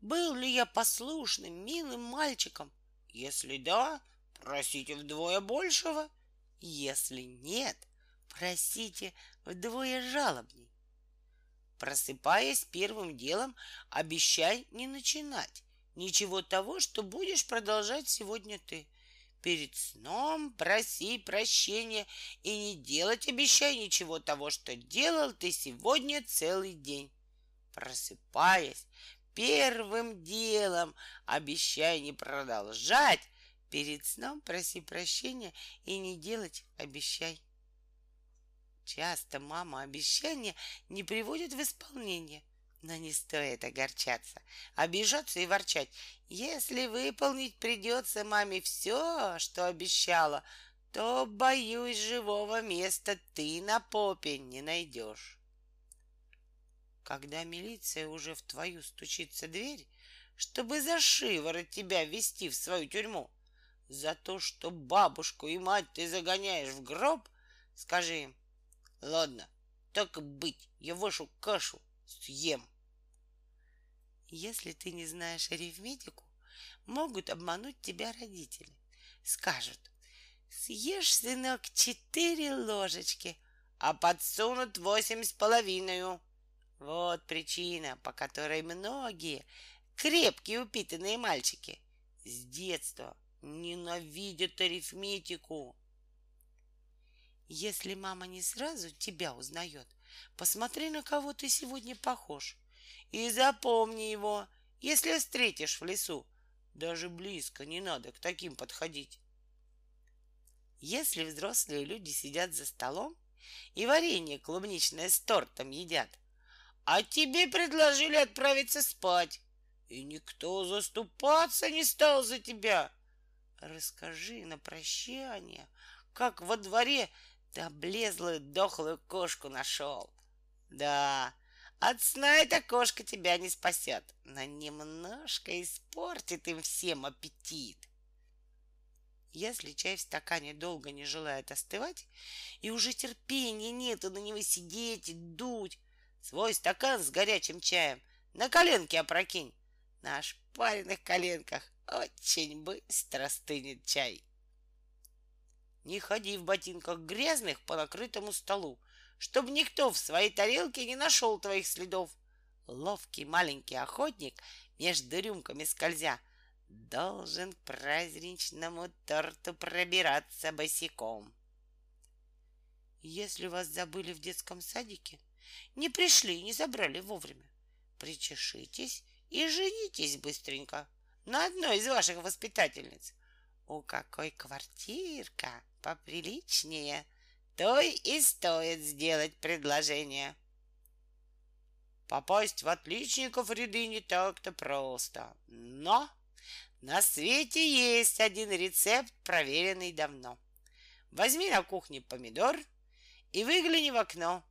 Был ли я послушным, милым мальчиком? Если да, просите вдвое большего. Если нет, просите вдвое жалобней. Просыпаясь первым делом, обещай не начинать ничего того, что будешь продолжать сегодня ты. Перед сном проси прощения и не делать обещай ничего того, что делал ты сегодня целый день. Просыпаясь, первым делом обещай не продолжать. Перед сном проси прощения и не делать обещай. Часто мама обещания не приводит в исполнение – но не стоит огорчаться, обижаться и ворчать. Если выполнить придется маме все, что обещала, то, боюсь, живого места ты на попе не найдешь. Когда милиция уже в твою стучится дверь, чтобы за шиворот тебя вести в свою тюрьму, за то, что бабушку и мать ты загоняешь в гроб, скажи им, ладно, так быть, я вашу кашу съем. Если ты не знаешь арифметику, могут обмануть тебя родители. Скажут, съешь, сынок, четыре ложечки, а подсунут восемь с половиной. Вот причина, по которой многие крепкие упитанные мальчики с детства ненавидят арифметику. Если мама не сразу тебя узнает, посмотри, на кого ты сегодня похож. И запомни его, если встретишь в лесу. Даже близко не надо к таким подходить. Если взрослые люди сидят за столом и варенье клубничное с тортом едят, а тебе предложили отправиться спать, и никто заступаться не стал за тебя. Расскажи на прощание, как во дворе ты дохлую кошку нашел. Да, от сна эта кошка тебя не спасет, но немножко испортит им всем аппетит. Если чай в стакане долго не желает остывать, и уже терпения нету на него сидеть и дуть, свой стакан с горячим чаем на коленке опрокинь. На ошпаренных коленках очень быстро стынет чай. Не ходи в ботинках грязных по накрытому столу, чтобы никто в своей тарелке не нашел твоих следов. Ловкий маленький охотник между рюмками скользя должен к праздничному торту пробираться босиком. Если вас забыли в детском садике, не пришли не забрали вовремя, причешитесь и женитесь быстренько на одной из ваших воспитательниц. У какой квартирка поприличнее, той и стоит сделать предложение. Попасть в отличников ряды не так-то просто, но на свете есть один рецепт, проверенный давно. Возьми на кухне помидор и выгляни в окно.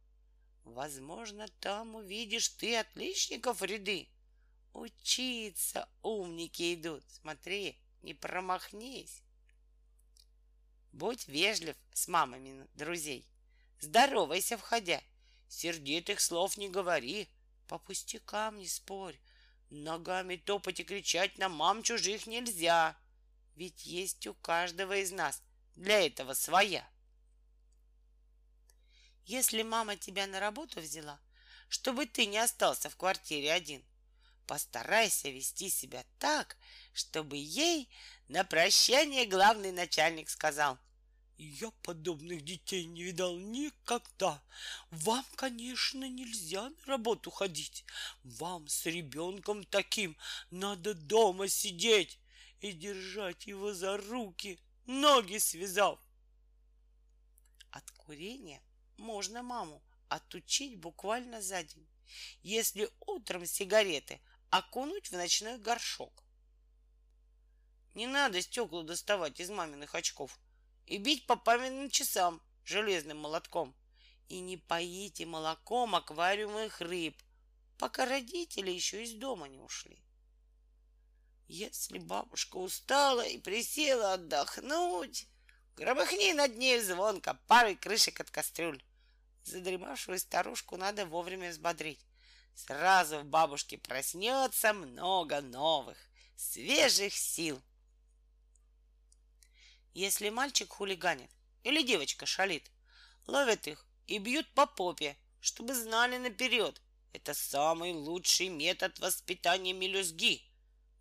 Возможно, там увидишь ты отличников ряды. Учиться умники идут. Смотри, не промахнись. Будь вежлив с мамами друзей. Здоровайся, входя. Сердитых слов не говори. По пустякам не спорь. Ногами топать и кричать на мам чужих нельзя. Ведь есть у каждого из нас для этого своя. Если мама тебя на работу взяла, чтобы ты не остался в квартире один, постарайся вести себя так, чтобы ей на прощание главный начальник сказал, я подобных детей не видал никогда. Вам, конечно, нельзя на работу ходить. Вам с ребенком таким надо дома сидеть и держать его за руки, ноги связав. От курения можно маму отучить буквально за день, если утром сигареты окунуть в ночной горшок. Не надо стекла доставать из маминых очков и бить по памятным часам железным молотком. И не поите молоком аквариумных рыб, пока родители еще из дома не ушли. Если бабушка устала и присела отдохнуть, громыхни над ней звонко парой крышек от кастрюль. Задремавшую старушку надо вовремя взбодрить. Сразу в бабушке проснется много новых, свежих сил. Если мальчик хулиганит или девочка шалит, ловят их и бьют по попе, чтобы знали наперед. Это самый лучший метод воспитания мелюзги.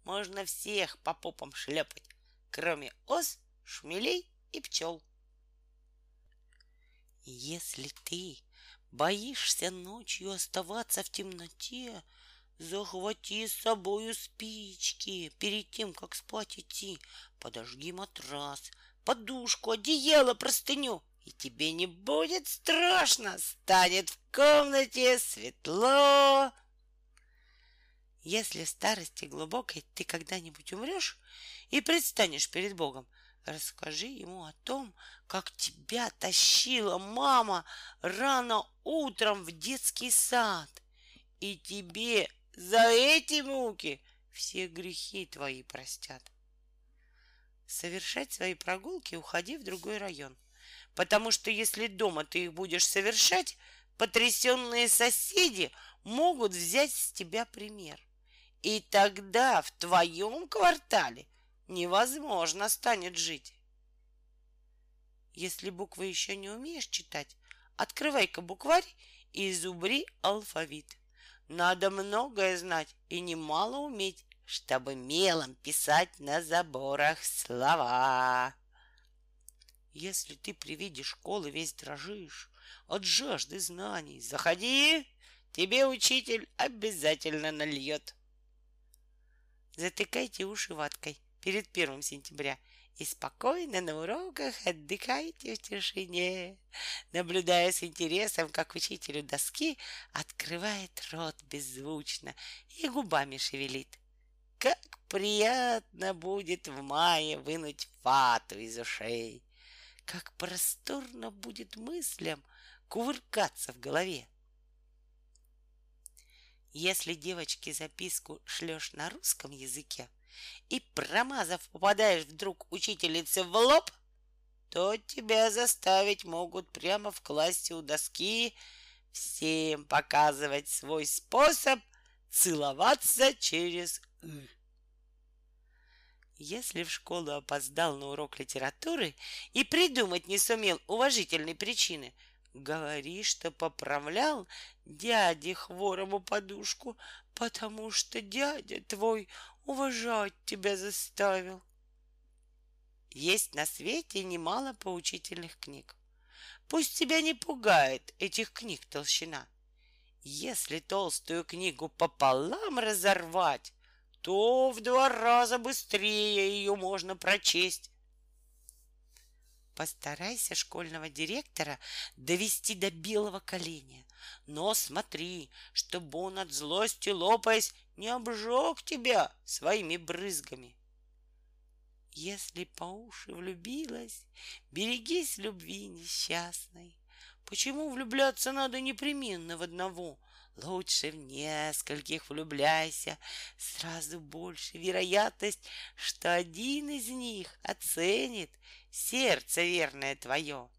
Можно всех по попам шлепать, кроме ос, шмелей и пчел. Если ты боишься ночью оставаться в темноте, захвати с собою спички. Перед тем, как спать идти, подожги матрас, подушку, одеяло, простыню, и тебе не будет страшно, станет в комнате светло. Если в старости глубокой ты когда-нибудь умрешь и предстанешь перед Богом, Расскажи ему о том, как тебя тащила мама рано утром в детский сад. И тебе за эти муки все грехи твои простят. Совершать свои прогулки уходи в другой район. Потому что если дома ты их будешь совершать, потрясенные соседи могут взять с тебя пример. И тогда в твоем квартале невозможно станет жить. Если буквы еще не умеешь читать, открывай-ка букварь и изубри алфавит. надо многое знать и немало уметь, чтобы мелом писать на заборах слова. Если ты при виде школы весь дрожишь от жажды знаний, заходи, тебе учитель обязательно нальет. Затыкайте уши ваткой перед первым сентября и спокойно на уроках отдыхайте в тишине, наблюдая с интересом, как учитель у доски открывает рот беззвучно и губами шевелит. Как приятно будет в мае вынуть вату из ушей! Как просторно будет мыслям кувыркаться в голове! Если девочке записку шлешь на русском языке, и, промазав, попадаешь вдруг учительнице в лоб, то тебя заставить могут прямо в классе у доски всем показывать свой способ целоваться через «ы». Если в школу опоздал на урок литературы и придумать не сумел уважительной причины, говори, что поправлял дяде хворому подушку, потому что дядя твой уважать тебя заставил. Есть на свете немало поучительных книг. Пусть тебя не пугает этих книг толщина. Если толстую книгу пополам разорвать, то в два раза быстрее ее можно прочесть. Постарайся школьного директора довести до белого коленя. Но смотри, чтобы он от злости лопаясь не обжег тебя своими брызгами. Если по уши влюбилась, берегись любви несчастной. Почему влюбляться надо непременно в одного? Лучше в нескольких влюбляйся, сразу больше вероятность, что один из них оценит сердце верное твое.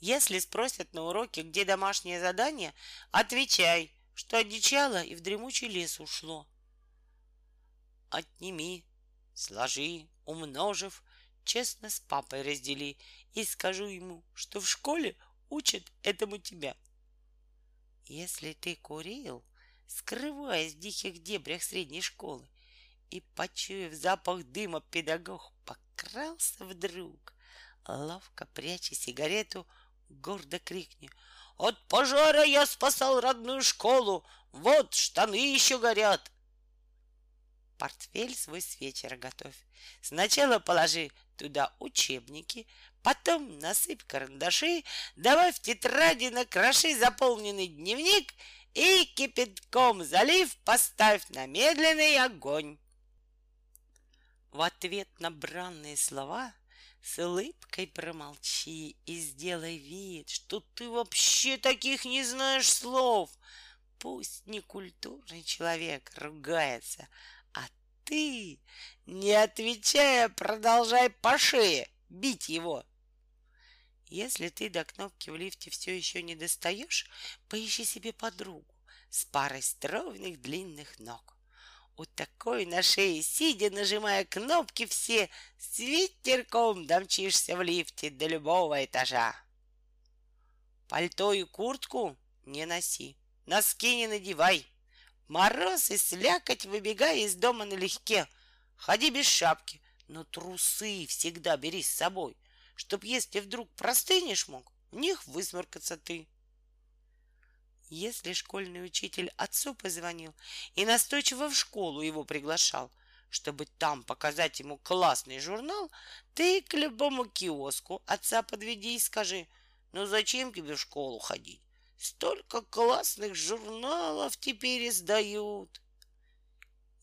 Если спросят на уроке, где домашнее задание, отвечай, что одичало и в дремучий лес ушло. Отними, сложи, умножив, честно с папой раздели и скажу ему, что в школе учат этому тебя — если ты курил, скрываясь в диких дебрях средней школы, и, почуяв запах дыма, педагог покрался вдруг, ловко пряча сигарету, гордо крикни «От пожара я спасал родную школу! Вот штаны еще горят!» Портфель свой с вечера готовь. Сначала положи туда учебники, потом насыпь карандаши, давай в тетради накроши заполненный дневник и кипятком залив поставь на медленный огонь. В ответ на бранные слова с улыбкой промолчи и сделай вид, что ты вообще таких не знаешь слов. Пусть некультурный человек ругается, ты, не отвечая, продолжай по шее бить его. Если ты до кнопки в лифте все еще не достаешь, поищи себе подругу с парой стройных длинных ног. У такой на шее, сидя, нажимая кнопки все, с ветерком домчишься в лифте до любого этажа. Пальто и куртку не носи, носки не надевай — Мороз и слякоть, выбегая из дома налегке. Ходи без шапки, но трусы всегда бери с собой, чтоб, если вдруг простынешь мог, в них высморкаться ты. Если школьный учитель отцу позвонил и настойчиво в школу его приглашал, чтобы там показать ему классный журнал, ты к любому киоску отца подведи и скажи, ну зачем тебе в школу ходить? Столько классных журналов теперь издают.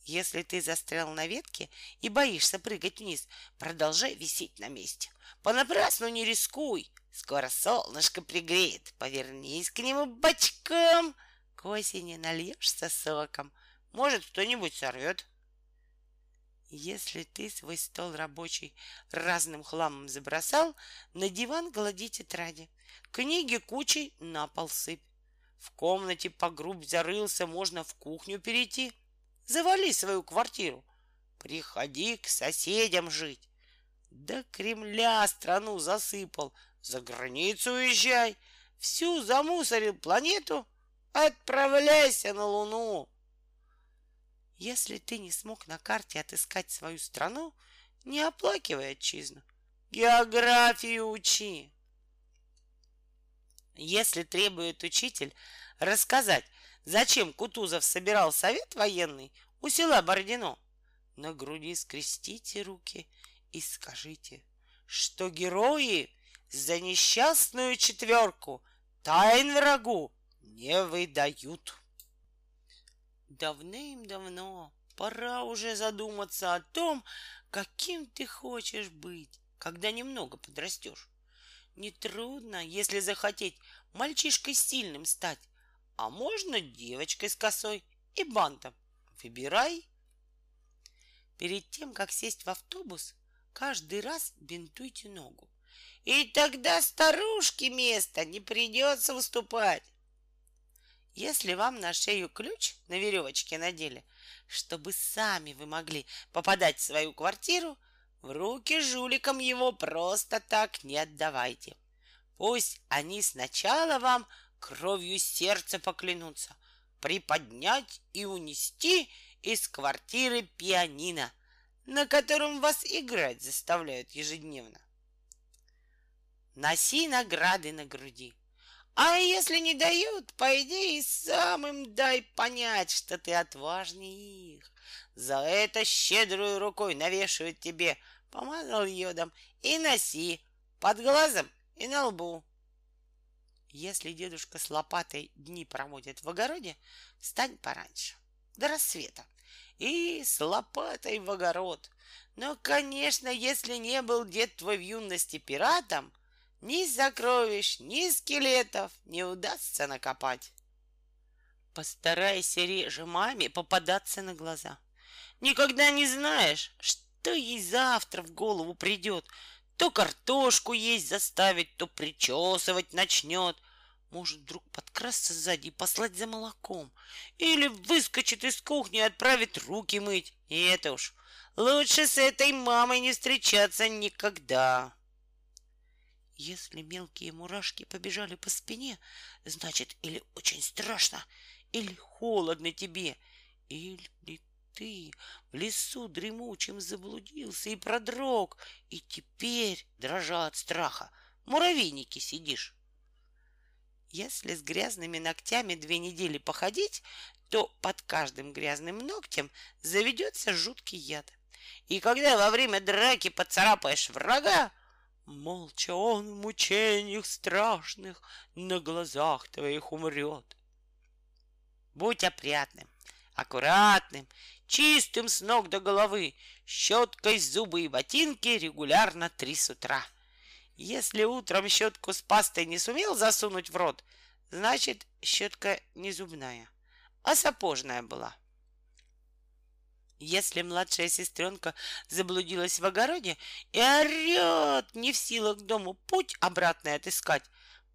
Если ты застрял на ветке и боишься прыгать вниз, продолжай висеть на месте. Понапрасну не рискуй. Скоро солнышко пригреет. Повернись к нему бочком. К осени нальешься соком. Может, кто-нибудь сорвет. Если ты свой стол рабочий разным хламом забросал, на диван глади тетради. Книги кучей на пол сыпь. В комнате по грубь зарылся, можно в кухню перейти. Завали свою квартиру. Приходи к соседям жить. До Кремля страну засыпал. За границу уезжай. Всю замусорил планету. Отправляйся на Луну. Если ты не смог на карте отыскать свою страну, не оплакивай отчизну. Географию учи. Если требует учитель рассказать, зачем Кутузов собирал совет военный у села Бородино, на груди скрестите руки и скажите, что герои за несчастную четверку тайн врагу не выдают. Давным-давно пора уже задуматься о том, каким ты хочешь быть, когда немного подрастешь. Нетрудно, если захотеть мальчишкой сильным стать, а можно девочкой с косой и бантом. Выбирай. Перед тем, как сесть в автобус, каждый раз бинтуйте ногу. И тогда старушке места не придется выступать. Если вам на шею ключ на веревочке надели, чтобы сами вы могли попадать в свою квартиру, в руки жуликам его просто так не отдавайте. Пусть они сначала вам кровью сердца поклянутся приподнять и унести из квартиры пианино, на котором вас играть заставляют ежедневно. Носи награды на груди. А если не дают, пойди и сам им дай понять, что ты отважнее их. За это щедрую рукой навешивают тебе, помазал йодом, и носи под глазом и на лбу. Если дедушка с лопатой дни проводит в огороде, встань пораньше, до рассвета, и с лопатой в огород. Но, конечно, если не был дед твой в юности пиратом, ни сокровищ, ни скелетов не удастся накопать. Постарайся реже маме попадаться на глаза. Никогда не знаешь, что ей завтра в голову придет. То картошку есть заставить, то причесывать начнет. Может вдруг подкрасться сзади и послать за молоком. Или выскочит из кухни и отправит руки мыть. И это уж лучше с этой мамой не встречаться никогда. Если мелкие мурашки побежали по спине, значит, или очень страшно, или холодно тебе, или ты в лесу дремучим заблудился и продрог, и теперь, дрожа от страха, в муравейнике сидишь. Если с грязными ногтями две недели походить, то под каждым грязным ногтем заведется жуткий яд. И когда во время драки поцарапаешь врага, Молча он в мучениях страшных на глазах твоих умрет. Будь опрятным, аккуратным, чистым с ног до головы, щеткой зубы и ботинки регулярно три с утра. Если утром щетку с пастой не сумел засунуть в рот, значит, щетка не зубная, а сапожная была. Если младшая сестренка заблудилась в огороде и орет, не в силах дому путь обратный отыскать,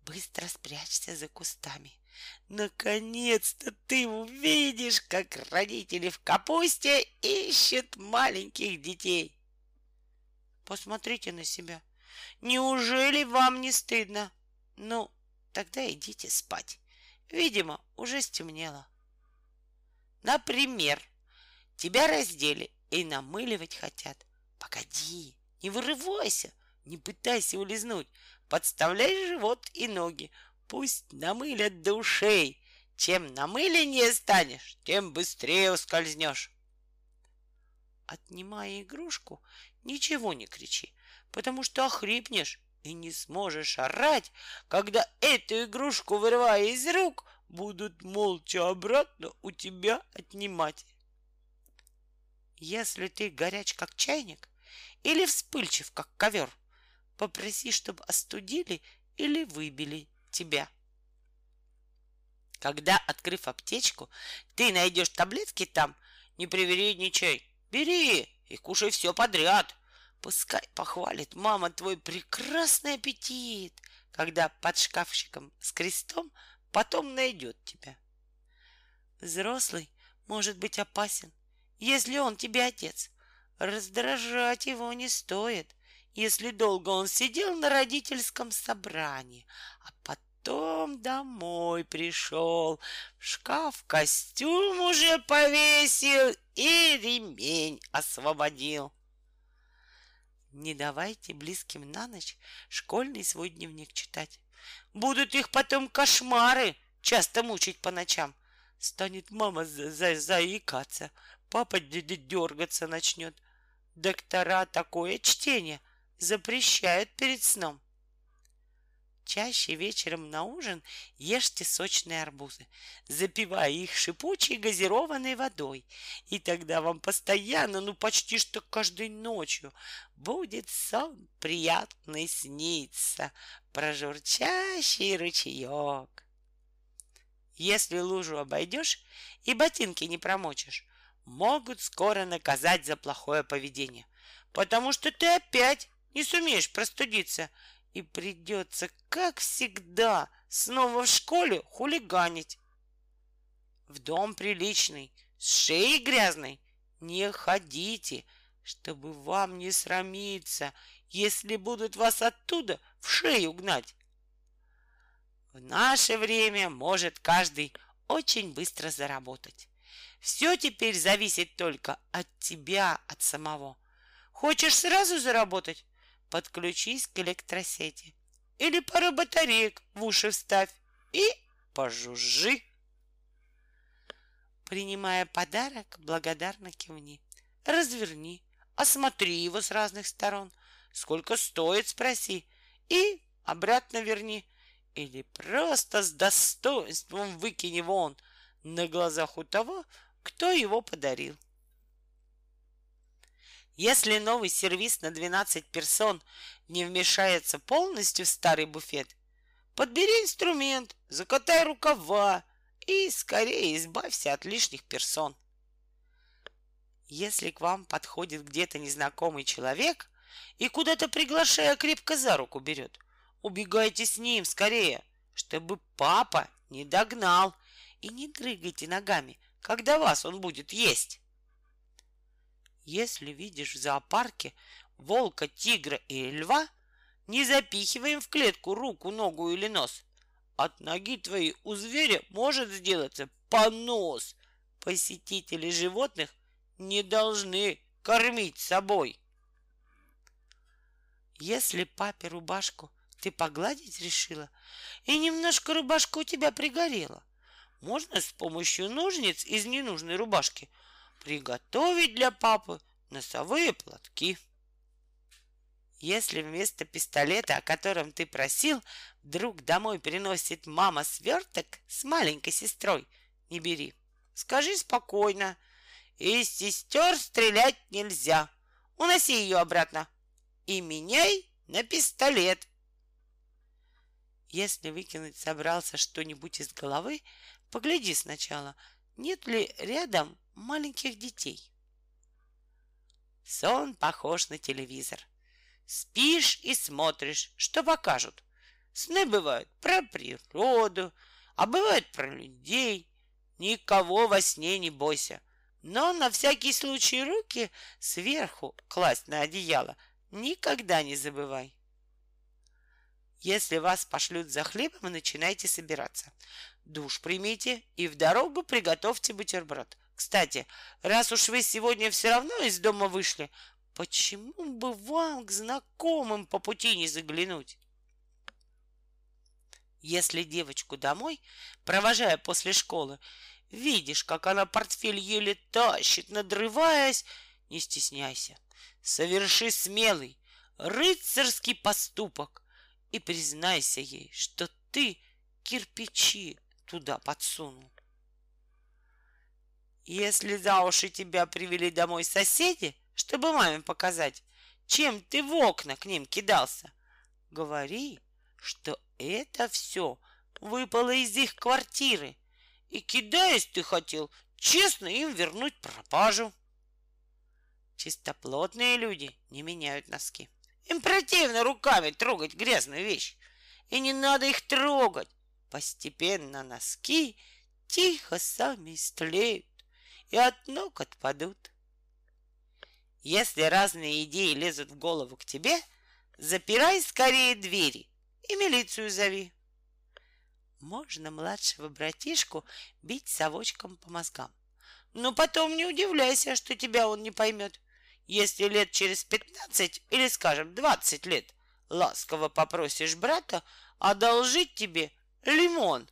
быстро спрячься за кустами. Наконец-то ты увидишь, как родители в капусте ищут маленьких детей. Посмотрите на себя. Неужели вам не стыдно? Ну, тогда идите спать. Видимо, уже стемнело. Например, Тебя раздели и намыливать хотят. Погоди, не вырывайся, не пытайся улизнуть. Подставляй живот и ноги. Пусть намылят до ушей. Чем намыленнее станешь, тем быстрее ускользнешь. Отнимая игрушку, ничего не кричи, потому что охрипнешь и не сможешь орать, когда эту игрушку, вырывая из рук, будут молча обратно у тебя отнимать. Если ты горяч, как чайник, или вспыльчив, как ковер, попроси, чтобы остудили или выбили тебя. Когда, открыв аптечку, ты найдешь таблетки там, не привередничай, бери и кушай все подряд. Пускай похвалит мама твой прекрасный аппетит, когда под шкафчиком с крестом потом найдет тебя. Взрослый может быть опасен, если он тебе отец. Раздражать его не стоит, если долго он сидел на родительском собрании, а потом домой пришел, в шкаф костюм уже повесил и ремень освободил. Не давайте близким на ночь школьный свой дневник читать. Будут их потом кошмары часто мучить по ночам. Станет мама за за заикаться, папа дергаться начнет. Доктора такое чтение запрещают перед сном. Чаще вечером на ужин ешьте сочные арбузы, запивая их шипучей газированной водой. И тогда вам постоянно, ну почти что каждой ночью, будет сон приятный сниться про журчащий ручеек. Если лужу обойдешь и ботинки не промочишь, могут скоро наказать за плохое поведение, потому что ты опять не сумеешь простудиться — и придется, как всегда, снова в школе хулиганить. В дом приличный, с шеей грязной не ходите, чтобы вам не срамиться, если будут вас оттуда в шею гнать. В наше время может каждый очень быстро заработать. Все теперь зависит только от тебя, от самого. Хочешь сразу заработать? Подключись к электросети. Или пару батареек в уши вставь и пожужжи. Принимая подарок, благодарно кивни. Разверни, осмотри его с разных сторон. Сколько стоит, спроси. И обратно верни. Или просто с достоинством выкини вон на глазах у того, кто его подарил. Если новый сервис на 12 персон не вмешается полностью в старый буфет, подбери инструмент, закатай рукава и скорее избавься от лишних персон. Если к вам подходит где-то незнакомый человек и куда-то приглашая крепко за руку берет, убегайте с ним скорее, чтобы папа не догнал и не дрыгайте ногами, когда вас он будет есть. Если видишь в зоопарке волка, тигра и льва, не запихиваем в клетку руку, ногу или нос. От ноги твоей у зверя может сделаться понос. Посетители животных не должны кормить собой. Если папе рубашку ты погладить решила, и немножко рубашка у тебя пригорела, можно с помощью ножниц из ненужной рубашки – приготовить для папы носовые платки. Если вместо пистолета, о котором ты просил, вдруг домой приносит мама сверток с маленькой сестрой, не бери. Скажи спокойно. Из сестер стрелять нельзя. Уноси ее обратно и меняй на пистолет. Если выкинуть собрался что-нибудь из головы, погляди сначала, нет ли рядом маленьких детей. Сон похож на телевизор. Спишь и смотришь, что покажут. Сны бывают про природу, а бывают про людей. Никого во сне не бойся. Но на всякий случай руки сверху класть на одеяло никогда не забывай. Если вас пошлют за хлебом, начинайте собираться. Душ примите и в дорогу приготовьте бутерброд. Кстати, раз уж вы сегодня все равно из дома вышли, почему бы вам к знакомым по пути не заглянуть? Если девочку домой, провожая после школы, видишь, как она портфель еле тащит, надрываясь, не стесняйся. Соверши смелый, рыцарский поступок и признайся ей, что ты кирпичи туда подсунул. Если за уши тебя привели домой соседи, чтобы маме показать, чем ты в окна к ним кидался, говори, что это все выпало из их квартиры, и кидаясь ты хотел честно им вернуть пропажу. Чистоплотные люди не меняют носки. Им противно руками трогать грязную вещь. И не надо их трогать. Постепенно носки тихо сами истлеют и от ног отпадут. Если разные идеи лезут в голову к тебе, запирай скорее двери и милицию зови. можно младшего братишку бить совочком по мозгам. Но потом не удивляйся, что тебя он не поймет. Если лет через пятнадцать или, скажем, двадцать лет ласково попросишь брата одолжить тебе лимон.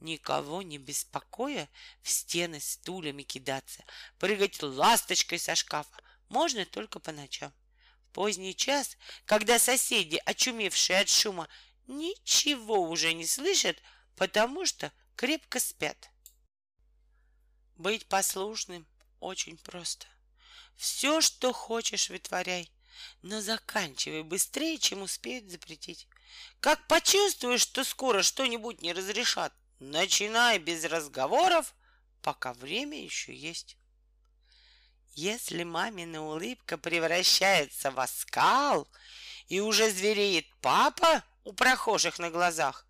Никого не беспокоя, в стены стульями кидаться, прыгать ласточкой со шкафа можно только по ночам. В поздний час, когда соседи, очумевшие от шума, ничего уже не слышат, потому что крепко спят. Быть послушным очень просто. Все, что хочешь, вытворяй, но заканчивай быстрее, чем успеют запретить. Как почувствуешь, что скоро что-нибудь не разрешат, начинай без разговоров, пока время еще есть. Если мамина улыбка превращается в оскал, и уже звереет папа у прохожих на глазах,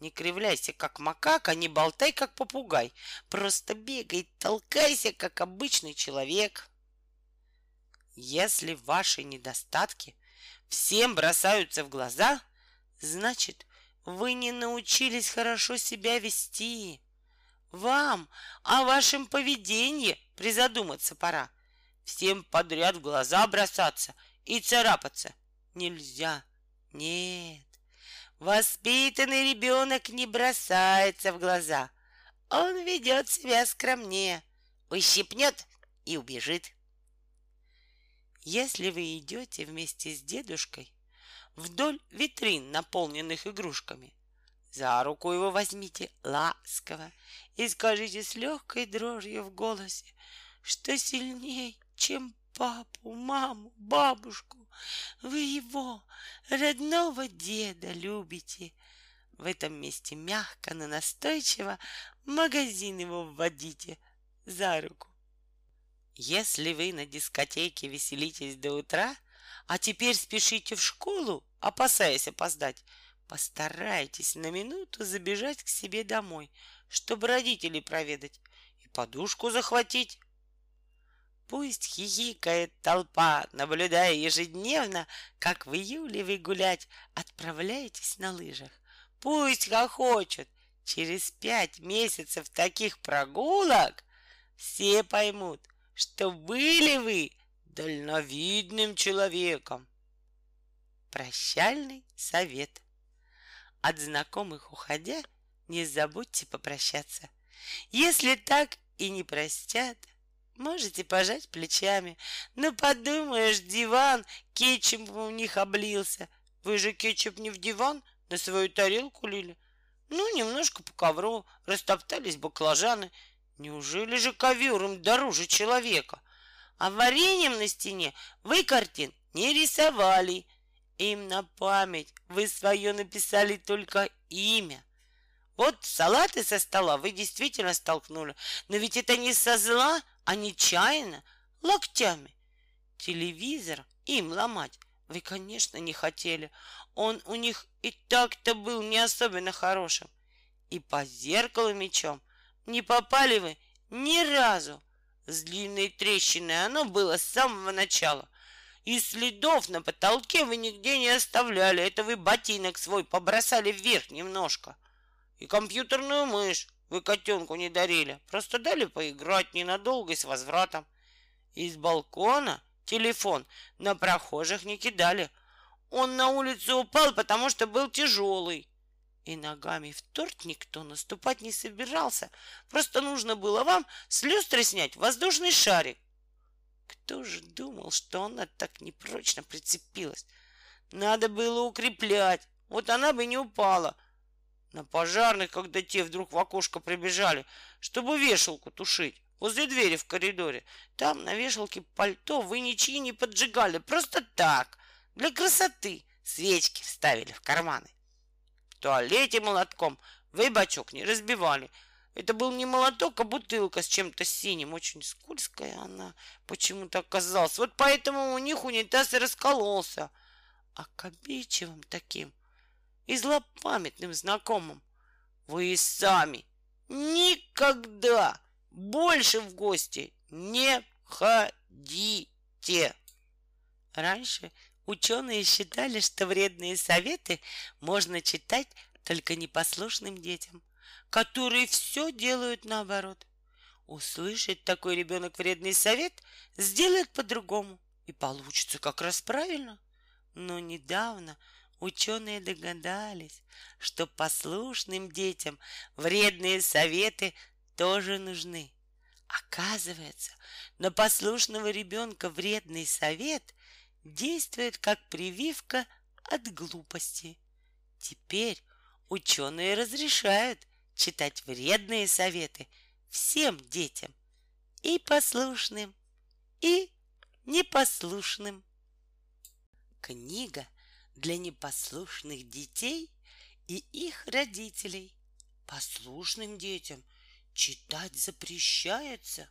не кривляйся, как макака, не болтай, как попугай. Просто бегай, толкайся, как обычный человек. Если ваши недостатки всем бросаются в глаза, значит, вы не научились хорошо себя вести. Вам о вашем поведении призадуматься пора. Всем подряд в глаза бросаться и царапаться нельзя. Нет, воспитанный ребенок не бросается в глаза. Он ведет себя скромнее, ущипнет и убежит. Если вы идете вместе с дедушкой вдоль витрин, наполненных игрушками, за руку его возьмите ласково и скажите с легкой дрожью в голосе, что сильней, чем папу, маму, бабушку, вы его, родного деда, любите. В этом месте мягко, но настойчиво магазин его вводите за руку. Если вы на дискотеке веселитесь до утра, а теперь спешите в школу, опасаясь опоздать, постарайтесь на минуту забежать к себе домой, чтобы родителей проведать и подушку захватить. Пусть хихикает толпа, наблюдая ежедневно, как в июле вы гулять отправляетесь на лыжах. Пусть хохочут. Через пять месяцев таких прогулок все поймут, что были вы дальновидным человеком. Прощальный совет. От знакомых уходя, не забудьте попрощаться. Если так и не простят, можете пожать плечами. Ну, подумаешь, диван кетчупом у них облился. Вы же кетчуп не в диван, на свою тарелку лили. Ну, немножко по ковру растоптались баклажаны — Неужели же ковер им дороже человека? А вареньем на стене вы картин не рисовали. Им на память вы свое написали только имя. Вот салаты со стола вы действительно столкнули, но ведь это не со зла, а нечаянно, локтями. Телевизор им ломать вы, конечно, не хотели. Он у них и так-то был не особенно хорошим. И по зеркалу мечом — не попали вы ни разу. С длинной трещиной оно было с самого начала. И следов на потолке вы нигде не оставляли. Это вы ботинок свой побросали вверх немножко. И компьютерную мышь вы котенку не дарили. Просто дали поиграть ненадолго и с возвратом. Из балкона телефон на прохожих не кидали. Он на улицу упал, потому что был тяжелый. И ногами в торт никто наступать не собирался. Просто нужно было вам с люстры снять воздушный шарик. Кто же думал, что она так непрочно прицепилась? Надо было укреплять. Вот она бы не упала. На пожарных, когда те вдруг в окошко прибежали, чтобы вешалку тушить возле двери в коридоре. Там на вешалке пальто вы ничьи не поджигали. Просто так, для красоты. Свечки вставили в карманы туалете молотком вы бачок не разбивали. Это был не молоток, а бутылка с чем-то синим. Очень скользкая она почему-то оказалась. Вот поэтому у них унитаз и раскололся. А к обидчивым таким и злопамятным знакомым вы и сами никогда больше в гости не ходите. Раньше Ученые считали, что вредные советы можно читать только непослушным детям, которые все делают наоборот. Услышит такой ребенок вредный совет, сделает по-другому, и получится как раз правильно. Но недавно ученые догадались, что послушным детям вредные советы тоже нужны. Оказывается, на послушного ребенка вредный совет действует как прививка от глупости. Теперь ученые разрешают читать вредные советы всем детям, и послушным, и непослушным. Книга для непослушных детей и их родителей. Послушным детям читать запрещается.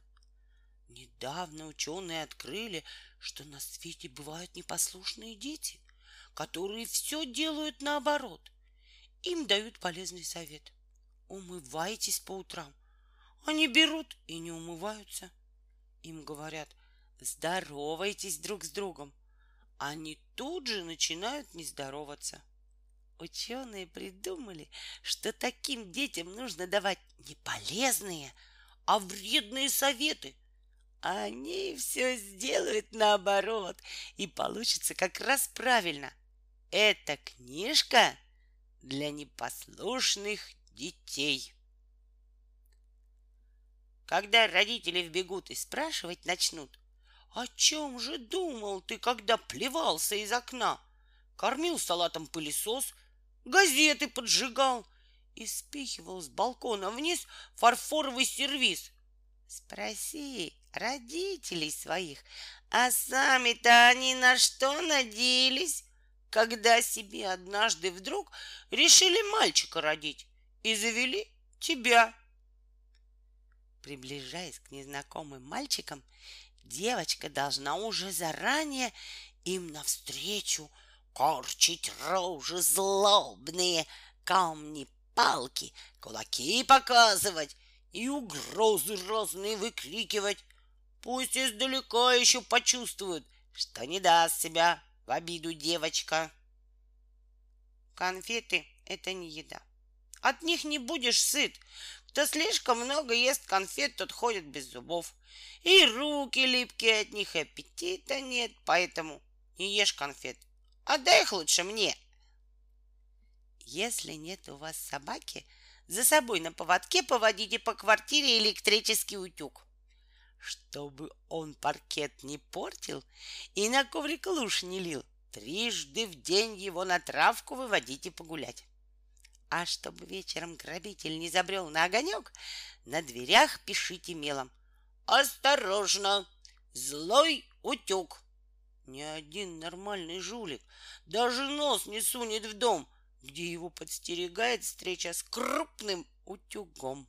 Недавно ученые открыли, что на свете бывают непослушные дети, которые все делают наоборот. Им дают полезный совет. Умывайтесь по утрам. Они берут и не умываются. Им говорят, здоровайтесь друг с другом они тут же начинают не здороваться. Ученые придумали, что таким детям нужно давать не полезные, а вредные советы. Они все сделают наоборот, и получится как раз правильно. Эта книжка для непослушных детей. Когда родители вбегут и спрашивать начнут, о чем же думал ты, когда плевался из окна? Кормил салатом пылесос, газеты поджигал и спихивал с балкона вниз фарфоровый сервиз. Спроси родителей своих, а сами-то они на что надеялись, когда себе однажды вдруг решили мальчика родить и завели тебя. Приближаясь к незнакомым мальчикам, девочка должна уже заранее им навстречу корчить рожи злобные, камни, палки, кулаки показывать и угрозы разные выкрикивать. Пусть издалека еще почувствуют, что не даст себя в обиду девочка. Конфеты — это не еда. От них не будешь сыт. Кто слишком много ест конфет, тот ходит без зубов. И руки липкие от них, и аппетита нет, поэтому не ешь конфет. Отдай их лучше мне. Если нет у вас собаки, за собой на поводке поводите по квартире электрический утюг. Чтобы он паркет не портил и на коврик луж не лил, трижды в день его на травку выводите погулять. А чтобы вечером грабитель не забрел на огонек, на дверях пишите мелом. Осторожно! Злой утюг! Ни один нормальный жулик даже нос не сунет в дом, где его подстерегает встреча с крупным утюгом.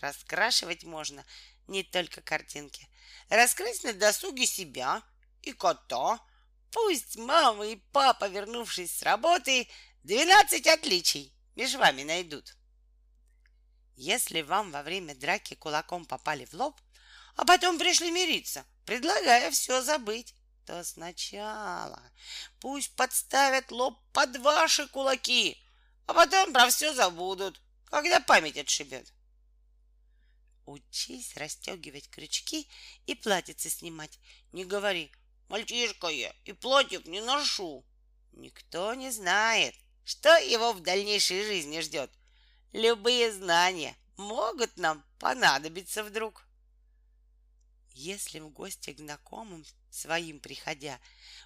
Раскрашивать можно не только картинки. Раскрыть на досуге себя и кота. Пусть мама и папа, вернувшись с работы, Двенадцать отличий между вами найдут. Если вам во время драки кулаком попали в лоб, а потом пришли мириться, предлагая все забыть, то сначала пусть подставят лоб под ваши кулаки, а потом про все забудут, когда память отшибет. Учись расстегивать крючки и платьице снимать. Не говори, мальчишка я и платьев не ношу. Никто не знает, что его в дальнейшей жизни ждет. Любые знания могут нам понадобиться вдруг. Если в гости к знакомым своим приходя,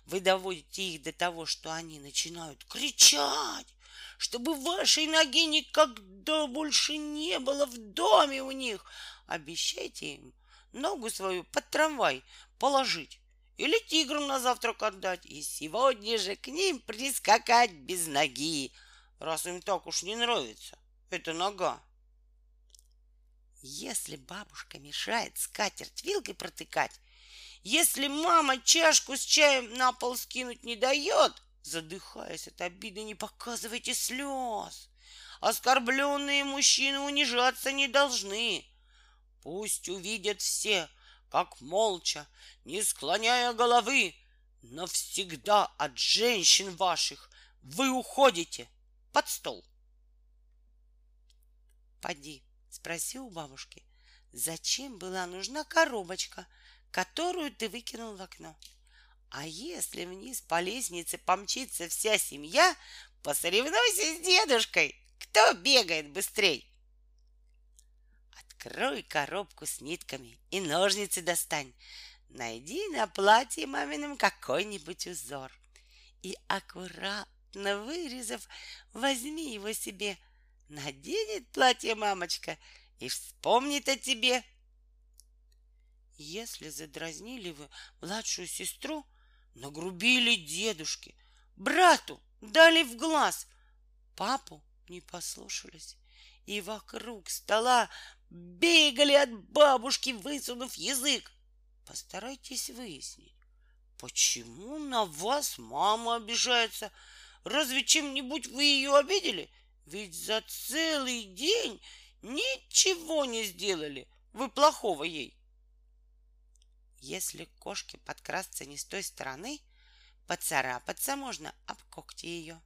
вы доводите их до того, что они начинают кричать, чтобы вашей ноги никогда больше не было в доме у них, обещайте им ногу свою под трамвай положить или тиграм на завтрак отдать, и сегодня же к ним прискакать без ноги, раз им так уж не нравится эта нога. Если бабушка мешает скатерть вилкой протыкать, если мама чашку с чаем на пол скинуть не дает, задыхаясь от обиды, не показывайте слез. Оскорбленные мужчины унижаться не должны. Пусть увидят все, как молча, не склоняя головы, навсегда от женщин ваших вы уходите под стол. Поди, спроси у бабушки, зачем была нужна коробочка, которую ты выкинул в окно? А если вниз по лестнице помчится вся семья, посоревнуйся с дедушкой, кто бегает быстрей. Открой коробку с нитками и ножницы достань. Найди на платье мамином какой-нибудь узор. И аккуратно вырезав, возьми его себе – Наденет платье мамочка и вспомнит о тебе. Если задразнили вы младшую сестру, нагрубили дедушке, брату дали в глаз, папу не послушались, и вокруг стола бегали от бабушки, высунув язык. Постарайтесь выяснить, почему на вас мама обижается. Разве чем-нибудь вы ее обидели? — ведь за целый день ничего не сделали. Вы плохого ей. Если кошке подкрасться не с той стороны, поцарапаться можно об когти ее.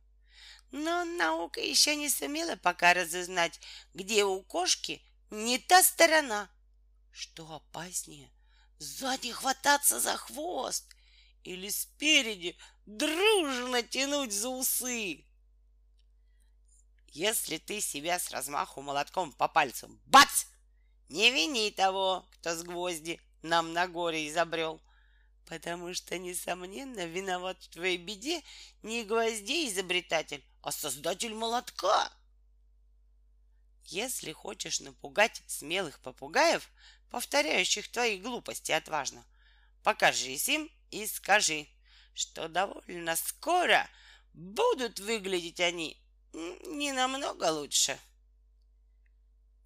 Но наука еще не сумела пока разузнать, где у кошки не та сторона. Что опаснее, сзади хвататься за хвост или спереди дружно тянуть за усы. Если ты себя с размаху молотком по пальцу бац! Не вини того, кто с гвозди нам на горе изобрел. Потому что, несомненно, виноват в твоей беде не гвоздей изобретатель, а создатель молотка. Если хочешь напугать смелых попугаев, повторяющих твои глупости отважно, покажись им и скажи, что довольно скоро будут выглядеть они не намного лучше.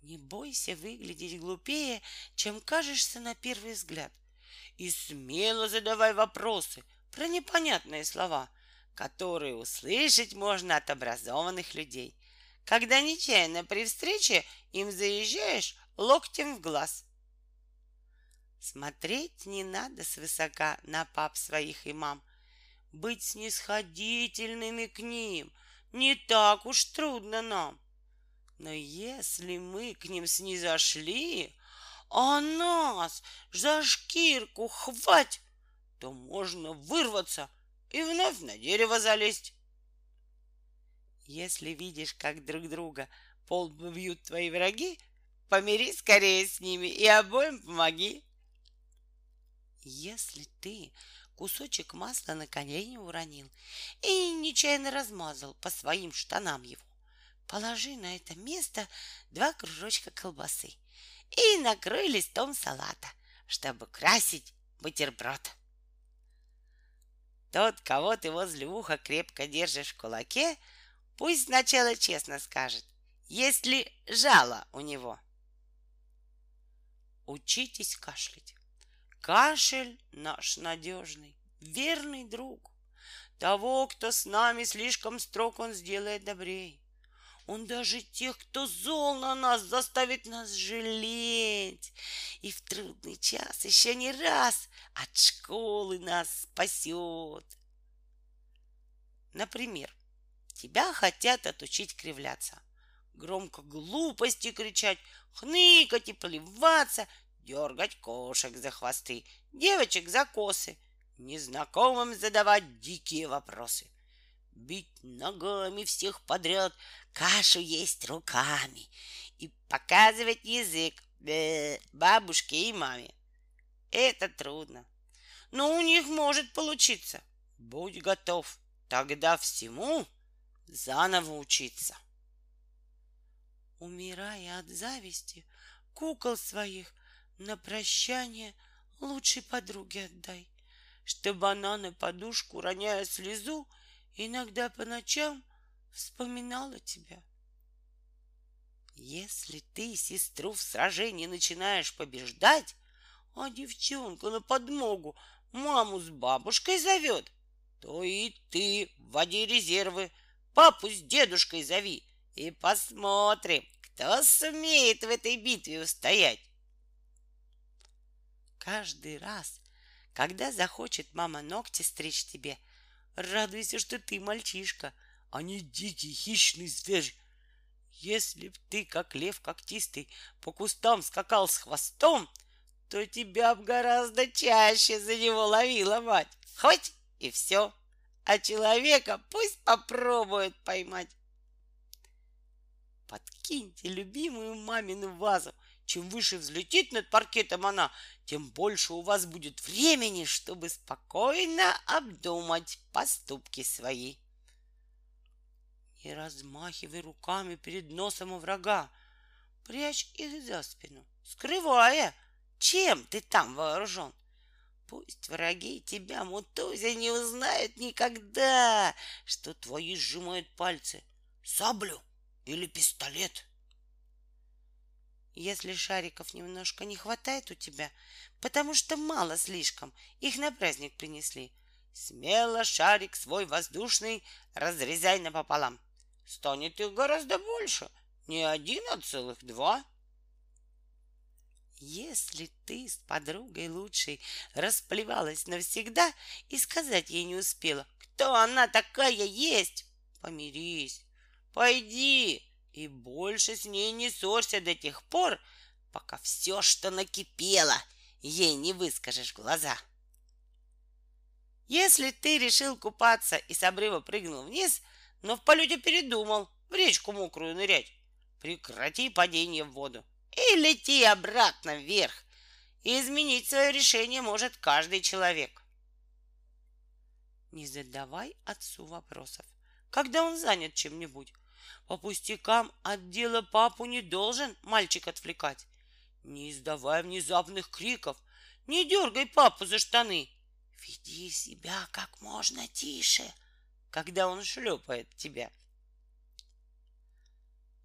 Не бойся выглядеть глупее, чем кажешься на первый взгляд. И смело задавай вопросы про непонятные слова, которые услышать можно от образованных людей, когда нечаянно при встрече им заезжаешь локтем в глаз. Смотреть не надо свысока на пап своих и мам, быть снисходительными к ним — не так уж трудно нам. Но если мы к ним снизошли, а нас за шкирку хвать, то можно вырваться и вновь на дерево залезть. Если видишь, как друг друга пол бьют твои враги, помирись скорее с ними и обоим помоги. Если ты кусочек масла на колени уронил и нечаянно размазал по своим штанам его. Положи на это место два кружочка колбасы и накрой листом салата, чтобы красить бутерброд. Тот, кого ты возле уха крепко держишь в кулаке, пусть сначала честно скажет, есть ли жало у него. Учитесь кашлять. Кашель наш надежный, верный друг. Того, кто с нами слишком строг, он сделает добрей. Он даже тех, кто зол на нас, заставит нас жалеть. И в трудный час еще не раз от школы нас спасет. Например, тебя хотят отучить кривляться, громко глупости кричать, хныкать и плеваться дергать кошек за хвосты, девочек за косы, незнакомым задавать дикие вопросы, бить ногами всех подряд, кашу есть руками и показывать язык э, бабушке и маме. Это трудно, но у них может получиться. Будь готов, тогда всему заново учиться. Умирая от зависти, кукол своих на прощание лучшей подруге отдай, чтобы она на подушку, роняя слезу, иногда по ночам вспоминала тебя. Если ты сестру в сражении начинаешь побеждать, а девчонка на подмогу маму с бабушкой зовет, то и ты вводи резервы, папу с дедушкой зови, и посмотрим, кто сумеет в этой битве устоять. Каждый раз, когда захочет мама ногти стричь тебе, радуйся, что ты мальчишка, а не дикий хищный зверь. Если б ты, как лев когтистый, по кустам скакал с хвостом, то тебя б гораздо чаще за него ловила мать. Хоть и все. А человека пусть попробует поймать. Подкиньте любимую мамину вазу. Чем выше взлетит над паркетом она, тем больше у вас будет времени, чтобы спокойно обдумать поступки свои. Не размахивай руками перед носом у врага. Прячь их за спину, скрывая, чем ты там вооружен. Пусть враги тебя, Мутузя, не узнают никогда, что твои сжимают пальцы. Саблю или пистолет. Если шариков немножко не хватает у тебя, потому что мало слишком, их на праздник принесли, смело шарик свой воздушный разрезай напополам. Станет их гораздо больше, не один, а целых два. Если ты с подругой лучшей расплевалась навсегда и сказать ей не успела, кто она такая есть, помирись, пойди и больше с ней не ссорься до тех пор, пока все, что накипело, ей не выскажешь в глаза. Если ты решил купаться и с обрыва прыгнул вниз, но в полете передумал в речку мокрую нырять, прекрати падение в воду и лети обратно вверх. И изменить свое решение может каждый человек. Не задавай отцу вопросов, когда он занят чем-нибудь. По пустякам от дела папу не должен мальчик отвлекать. Не издавай внезапных криков, не дергай папу за штаны. Веди себя как можно тише, когда он шлепает тебя.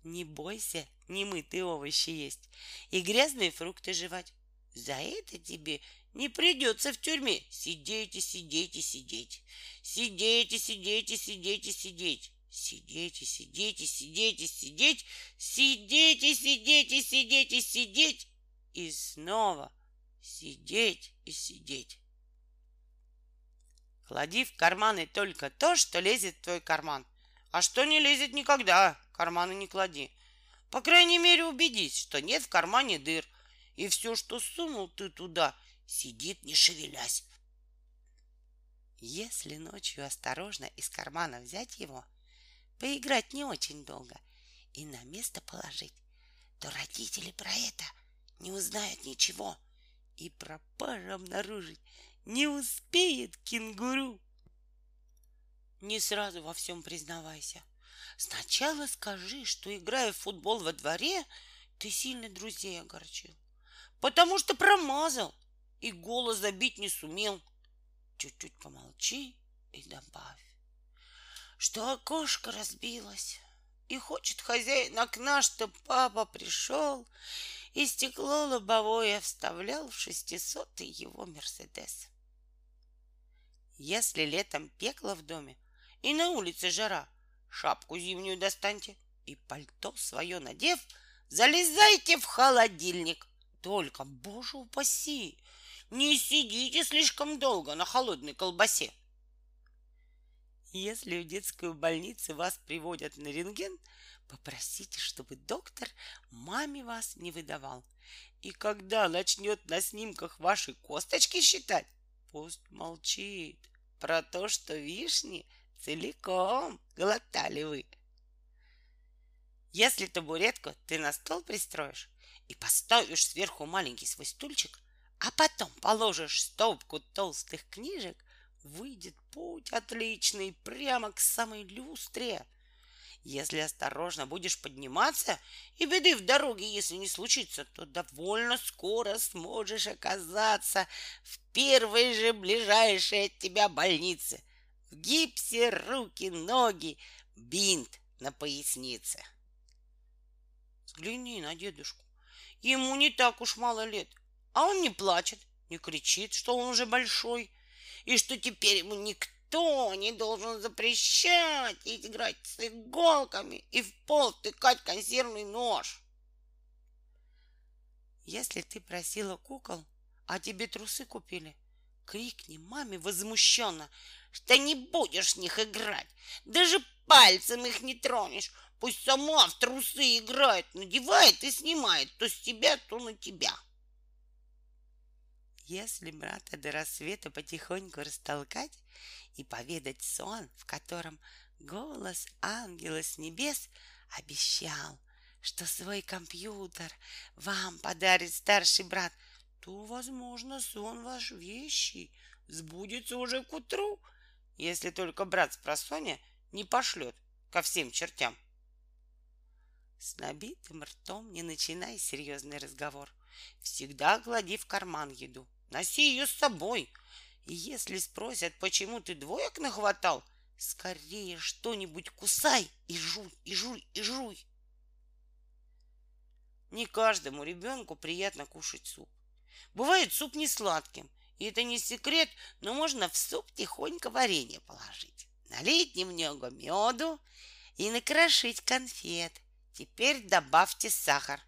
Не бойся немытые овощи есть и грязные фрукты жевать. За это тебе не придется в тюрьме сидеть и сидеть и сидеть. Сидеть и сидеть и сидеть и сидеть. Сидеть и сидеть и сидеть. И снова сидеть и сидеть. Клади в карманы только то, что лезет в твой карман. А что не лезет никогда, карманы не клади. По крайней мере, убедись, что нет в кармане дыр, и все, что сунул ты туда, сидит, не шевелясь. Если ночью осторожно из кармана взять его, поиграть не очень долго и на место положить, то родители про это не узнают ничего, и пропажу обнаружить не успеет кенгуру. Не сразу во всем признавайся — Сначала скажи, что, играя в футбол во дворе, ты сильно друзей огорчил. Потому что промазал и голос забить не сумел. Чуть-чуть помолчи и добавь, что окошко разбилось. И хочет хозяин окна, что папа пришел и стекло лобовое вставлял в шестисотый его Мерседес. Если летом пекло в доме и на улице жара, шапку зимнюю достаньте и пальто свое надев, залезайте в холодильник. Только, боже упаси, не сидите слишком долго на холодной колбасе. Если в детскую больницу вас приводят на рентген, попросите, чтобы доктор маме вас не выдавал. И когда начнет на снимках ваши косточки считать, пусть молчит про то, что вишни целиком глотали вы. Если табуретку ты на стол пристроишь и поставишь сверху маленький свой стульчик, а потом положишь стопку толстых книжек, выйдет путь отличный прямо к самой люстре. Если осторожно будешь подниматься, и беды в дороге, если не случится, то довольно скоро сможешь оказаться в первой же ближайшей от тебя больнице — в гипсе руки, ноги, бинт на пояснице. Взгляни на дедушку. Ему не так уж мало лет, а он не плачет, не кричит, что он уже большой, и что теперь ему никто не должен запрещать играть с иголками и в пол тыкать консервный нож. Если ты просила кукол, а тебе трусы купили, крикни маме возмущенно, что не будешь в них играть. Даже пальцем их не тронешь. Пусть сама в трусы играет, надевает и снимает то с тебя, то на тебя. Если брата до рассвета потихоньку растолкать и поведать сон, в котором голос ангела с небес обещал, что свой компьютер вам подарит старший брат, то, возможно, сон ваш вещий сбудется уже к утру, если только брат с просоня не пошлет ко всем чертям. С набитым ртом не начинай серьезный разговор. Всегда клади в карман еду. Носи ее с собой. И если спросят, почему ты двоек нахватал, скорее что-нибудь кусай и жуй, и жуй, и жуй. Не каждому ребенку приятно кушать суп. Бывает суп не сладким, и это не секрет, но можно в суп тихонько варенье положить, налить немного меду и накрошить конфет – Теперь добавьте сахар.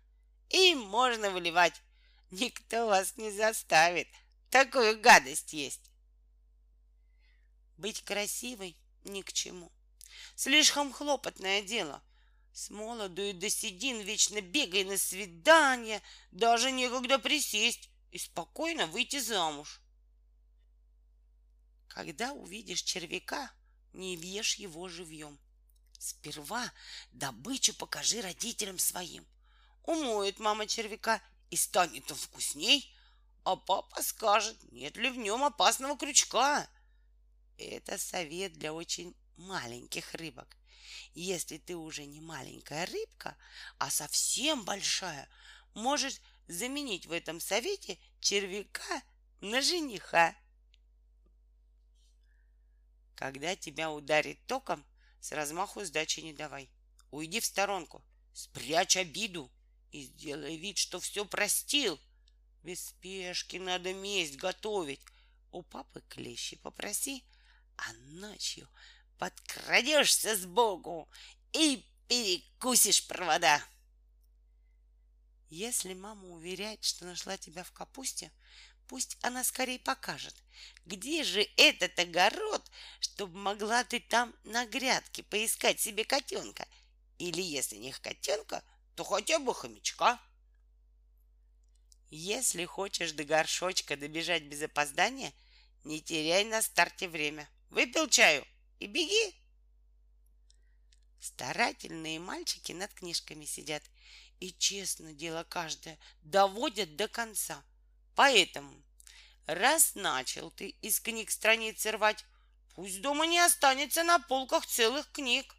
И можно выливать. Никто вас не заставит. Такую гадость есть. Быть красивой ни к чему. Слишком хлопотное дело. С молоду и до седин вечно бегай на свидание, даже некогда присесть и спокойно выйти замуж. Когда увидишь червяка, не въешь его живьем. Сперва добычу покажи родителям своим. Умоет мама червяка, и станет он вкусней, а папа скажет, нет ли в нем опасного крючка. Это совет для очень маленьких рыбок. Если ты уже не маленькая рыбка, а совсем большая, можешь заменить в этом совете червяка на жениха. Когда тебя ударит током, с размаху сдачи не давай. Уйди в сторонку, спрячь обиду и сделай вид, что все простил. Без спешки надо месть готовить. У папы клещи попроси, а ночью подкрадешься сбоку и перекусишь провода. Если мама уверяет, что нашла тебя в капусте, пусть она скорее покажет, где же этот огород, чтобы могла ты там на грядке поискать себе котенка? Или если не котенка, то хотя бы хомячка. Если хочешь до горшочка добежать без опоздания, не теряй на старте время. Выпил чаю и беги. Старательные мальчики над книжками сидят и честно дело каждое доводят до конца. Поэтому Раз начал ты из книг страницы рвать, пусть дома не останется на полках целых книг.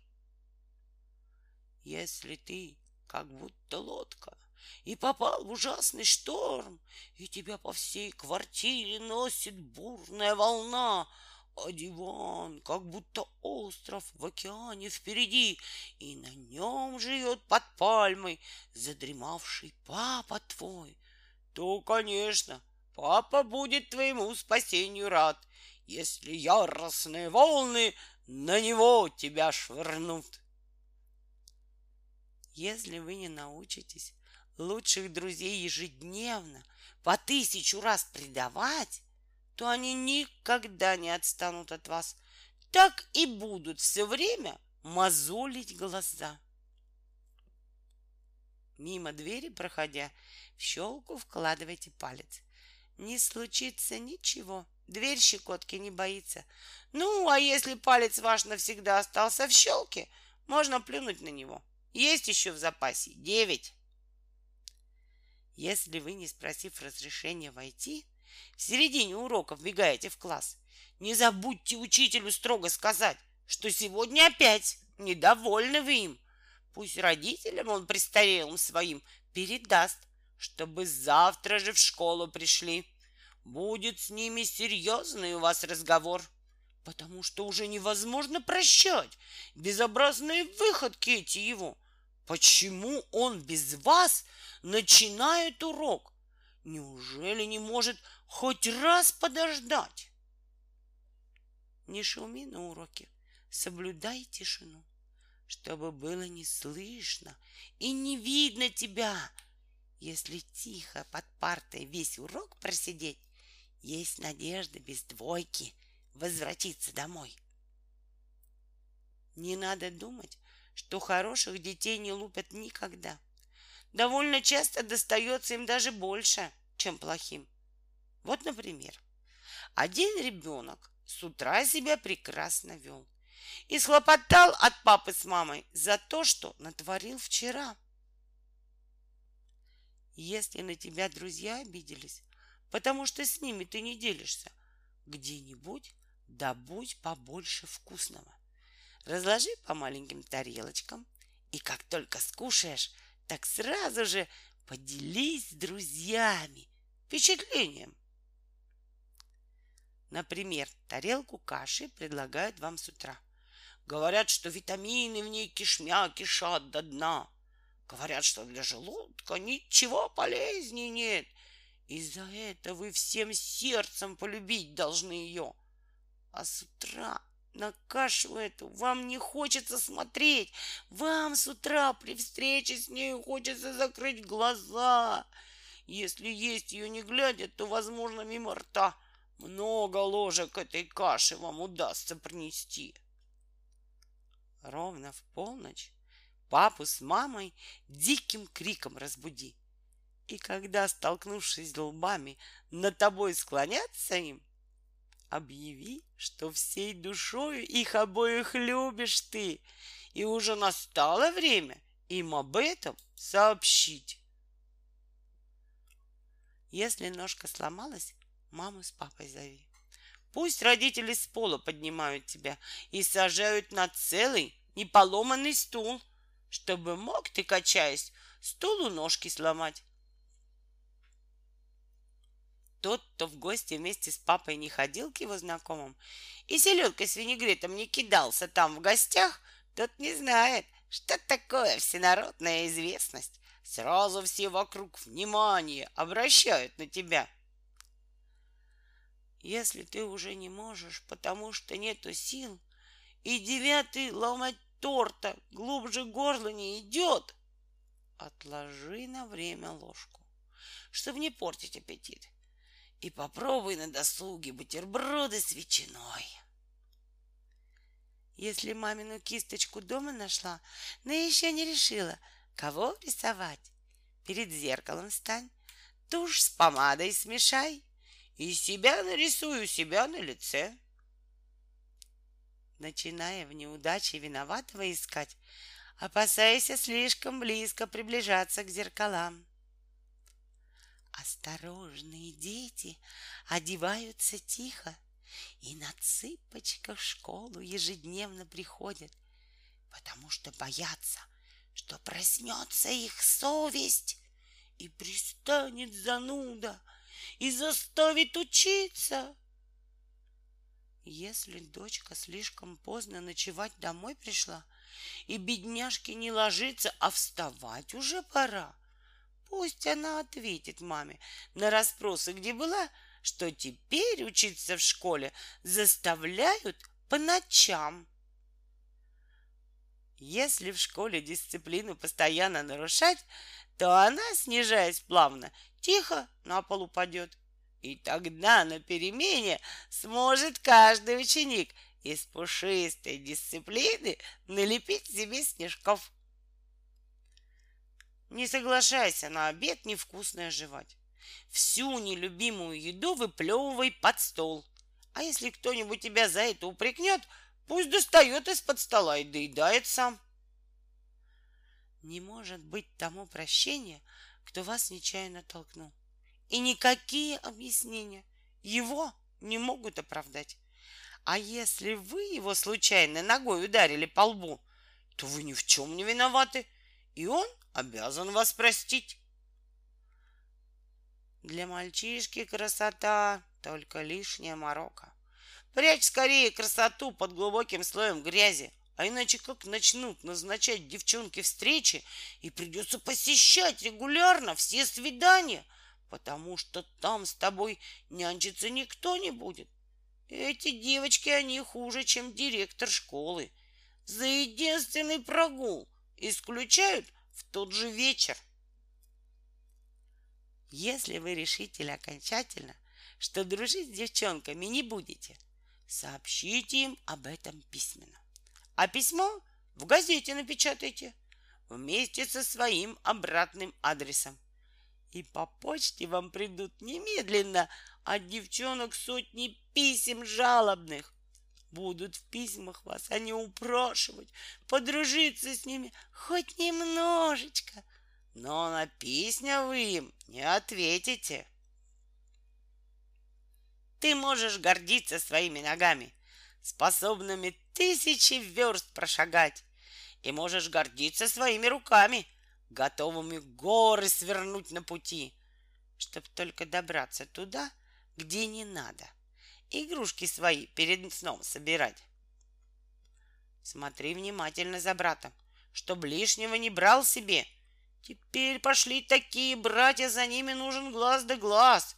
Если ты как будто лодка и попал в ужасный шторм, и тебя по всей квартире носит бурная волна, а диван как будто остров в океане впереди, и на нем живет под пальмой задремавший папа твой, то, конечно, Папа будет твоему спасению рад, если яростные волны на него тебя швырнут. Если вы не научитесь лучших друзей ежедневно по тысячу раз предавать, то они никогда не отстанут от вас. Так и будут все время мозолить глаза. Мимо двери проходя, в щелку вкладывайте палец не случится ничего. Дверь щекотки не боится. Ну, а если палец ваш навсегда остался в щелке, можно плюнуть на него. Есть еще в запасе девять. Если вы, не спросив разрешения войти, в середине урока вбегаете в класс, не забудьте учителю строго сказать, что сегодня опять недовольны вы им. Пусть родителям он престарелым своим передаст, чтобы завтра же в школу пришли. Будет с ними серьезный у вас разговор, потому что уже невозможно прощать безобразные выходки эти его. Почему он без вас начинает урок? Неужели не может хоть раз подождать? Не шуми на уроке, соблюдай тишину, чтобы было не слышно и не видно тебя, если тихо под партой весь урок просидеть, есть надежда без двойки возвратиться домой. Не надо думать, что хороших детей не лупят никогда. Довольно часто достается им даже больше, чем плохим. Вот, например, один ребенок с утра себя прекрасно вел и схлопотал от папы с мамой за то, что натворил вчера. Если на тебя друзья обиделись, потому что с ними ты не делишься, где-нибудь добудь побольше вкусного. Разложи по маленьким тарелочкам, и как только скушаешь, так сразу же поделись с друзьями впечатлением. Например, тарелку каши предлагают вам с утра. Говорят, что витамины в ней кишмя кишат до дна. Говорят, что для желудка ничего полезнее нет. И за это вы всем сердцем полюбить должны ее. А с утра на кашу эту вам не хочется смотреть. Вам с утра при встрече с ней хочется закрыть глаза. Если есть ее не глядя, то, возможно, мимо рта много ложек этой каши вам удастся принести. Ровно в полночь папу с мамой диким криком разбуди. И когда, столкнувшись лбами, над тобой склонятся им, объяви, что всей душою их обоих любишь ты, и уже настало время им об этом сообщить. Если ножка сломалась, маму с папой зови. Пусть родители с пола поднимают тебя и сажают на целый неполоманный стул, чтобы мог ты, качаясь, стулу ножки сломать. Тот, кто в гости вместе с папой не ходил к его знакомым и селедкой с винегретом не кидался там в гостях, тот не знает, что такое всенародная известность. Сразу все вокруг внимание обращают на тебя. Если ты уже не можешь, потому что нету сил, и девятый ломать торта глубже горла не идет, отложи на время ложку, чтобы не портить аппетит и попробуй на досуге бутерброды с ветчиной. Если мамину кисточку дома нашла, но еще не решила, кого рисовать, перед зеркалом стань, тушь с помадой смешай и себя нарисую себя на лице. Начиная в неудаче виноватого искать, опасайся слишком близко приближаться к зеркалам. Осторожные дети одеваются тихо и на цыпочках в школу ежедневно приходят, потому что боятся, что проснется их совесть и пристанет зануда и заставит учиться. Если дочка слишком поздно ночевать домой пришла, и бедняжке не ложится, а вставать уже пора, Пусть она ответит маме на расспросы, где была, что теперь учиться в школе заставляют по ночам. Если в школе дисциплину постоянно нарушать, то она, снижаясь плавно, тихо на пол упадет. И тогда на перемене сможет каждый ученик из пушистой дисциплины налепить себе снежков. Не соглашайся на обед невкусное жевать. Всю нелюбимую еду выплевывай под стол. А если кто-нибудь тебя за это упрекнет, пусть достает из-под стола и доедает сам. Не может быть тому прощения, кто вас нечаянно толкнул. И никакие объяснения его не могут оправдать. А если вы его случайно ногой ударили по лбу, то вы ни в чем не виноваты, и он обязан вас простить. Для мальчишки красота только лишняя морока. Прячь скорее красоту под глубоким слоем грязи, а иначе как начнут назначать девчонки встречи и придется посещать регулярно все свидания, потому что там с тобой нянчиться никто не будет. Эти девочки, они хуже, чем директор школы. За единственный прогул исключают в тот же вечер. Если вы решите окончательно, что дружить с девчонками не будете, сообщите им об этом письменно. А письмо в газете напечатайте вместе со своим обратным адресом. И по почте вам придут немедленно от девчонок сотни писем жалобных. Будут в письмах вас они упрашивать, подружиться с ними хоть немножечко. Но на письма вы им не ответите. Ты можешь гордиться своими ногами, способными тысячи верст прошагать, и можешь гордиться своими руками, готовыми горы свернуть на пути, чтоб только добраться туда, где не надо, игрушки свои перед сном собирать. Смотри внимательно за братом, чтоб лишнего не брал себе. Теперь пошли такие братья, за ними нужен глаз да глаз.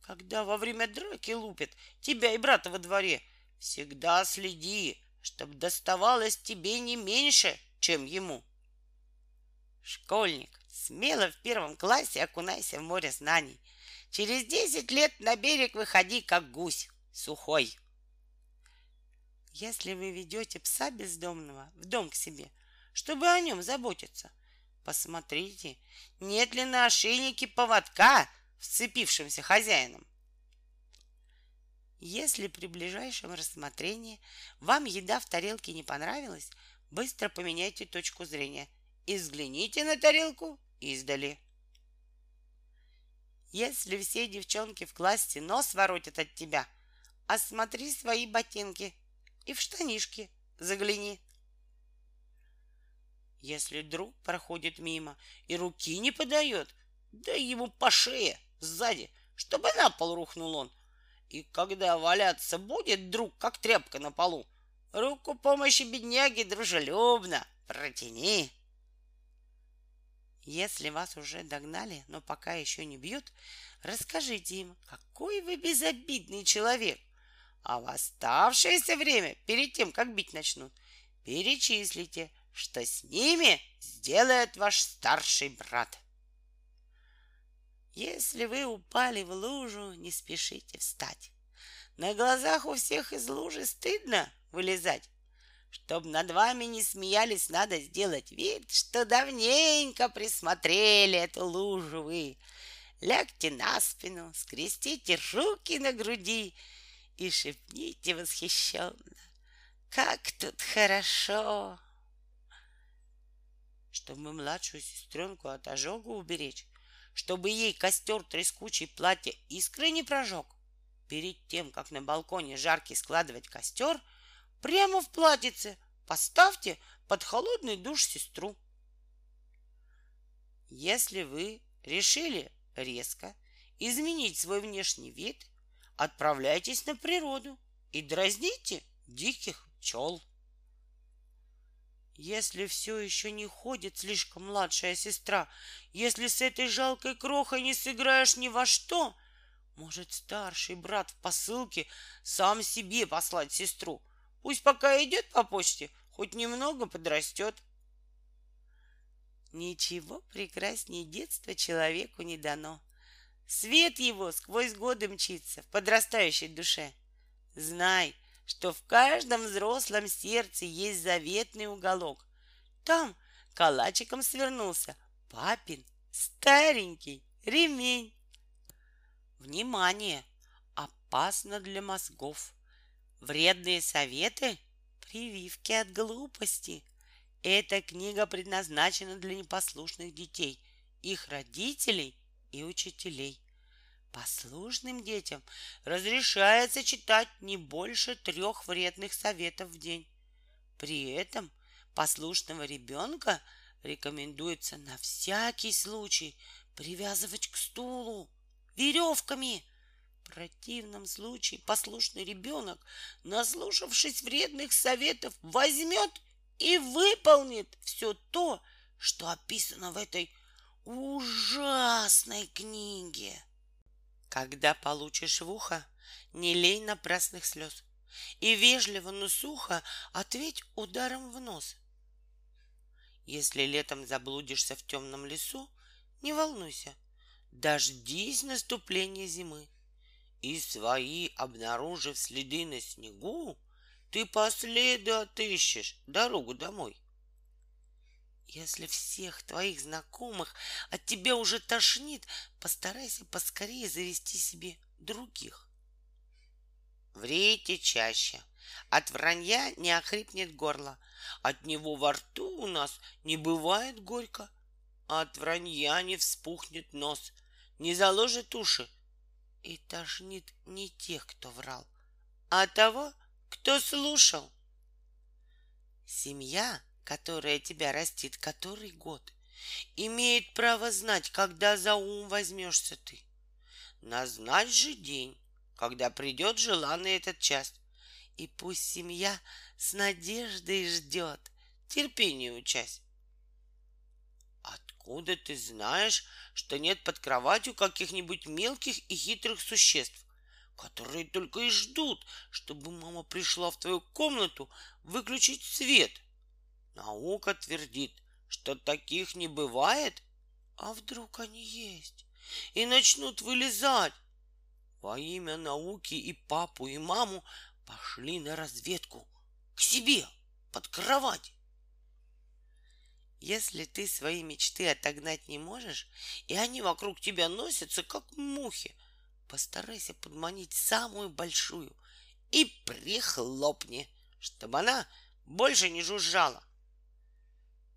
Когда во время драки лупят тебя и брата во дворе, всегда следи, чтоб доставалось тебе не меньше, чем ему. Школьник, смело в первом классе окунайся в море знаний. Через десять лет на берег выходи, как гусь, сухой. Если вы ведете пса бездомного в дом к себе, чтобы о нем заботиться, посмотрите, нет ли на ошейнике поводка, вцепившимся хозяином. Если при ближайшем рассмотрении вам еда в тарелке не понравилась, быстро поменяйте точку зрения и взгляните на тарелку издали. Если все девчонки в классе нос воротят от тебя, осмотри свои ботинки и в штанишки загляни. Если друг проходит мимо и руки не подает, дай ему по шее сзади, чтобы на пол рухнул он. И когда валяться будет друг, как тряпка на полу, руку помощи бедняге дружелюбно протяни. Если вас уже догнали, но пока еще не бьют, расскажите им, какой вы безобидный человек. А в оставшееся время, перед тем, как бить начнут, перечислите, что с ними сделает ваш старший брат. Если вы упали в лужу, не спешите встать. На глазах у всех из лужи стыдно вылезать. Чтоб над вами не смеялись, надо сделать вид, что давненько присмотрели эту лужу вы. Лягте на спину, скрестите руки на груди и шепните восхищенно. Как тут хорошо! Чтобы младшую сестренку от ожога уберечь, чтобы ей костер трескучий платье искры не прожег, перед тем, как на балконе жаркий складывать костер — Прямо в платьице поставьте под холодный душ сестру. Если вы решили резко изменить свой внешний вид, отправляйтесь на природу и дразните диких пчел. Если все еще не ходит слишком младшая сестра, если с этой жалкой крохой не сыграешь ни во что, может старший брат в посылке сам себе послать сестру — Пусть пока идет по почте, хоть немного подрастет. Ничего прекраснее детства человеку не дано. Свет его сквозь годы мчится в подрастающей душе. Знай, что в каждом взрослом сердце есть заветный уголок. Там калачиком свернулся папин старенький ремень. Внимание! Опасно для мозгов. Вредные советы — прививки от глупости. Эта книга предназначена для непослушных детей, их родителей и учителей. Послушным детям разрешается читать не больше трех вредных советов в день. При этом послушного ребенка рекомендуется на всякий случай привязывать к стулу веревками – противном случае послушный ребенок, наслушавшись вредных советов, возьмет и выполнит все то, что описано в этой ужасной книге. Когда получишь в ухо, не лей напрасных слез и вежливо, но сухо ответь ударом в нос. Если летом заблудишься в темном лесу, не волнуйся, дождись наступления зимы — и свои, обнаружив следы на снегу, ты по следу отыщешь дорогу домой. Если всех твоих знакомых от тебя уже тошнит, постарайся поскорее завести себе других. Врите чаще. От вранья не охрипнет горло. От него во рту у нас не бывает горько. От вранья не вспухнет нос, не заложит уши. И тошнит не тех, кто врал, а того, кто слушал. Семья, которая тебя растит который год, имеет право знать, когда за ум возьмешься ты. Назначь же день, когда придет желанный этот час. И пусть семья с надеждой ждет, терпению учась. Откуда ты знаешь, что нет под кроватью каких-нибудь мелких и хитрых существ, которые только и ждут, чтобы мама пришла в твою комнату выключить свет? Наука твердит, что таких не бывает. А вдруг они есть? И начнут вылезать. Во имя науки и папу, и маму пошли на разведку к себе под кровать. Если ты свои мечты отогнать не можешь, и они вокруг тебя носятся, как мухи, постарайся подманить самую большую и прихлопни, чтобы она больше не жужжала.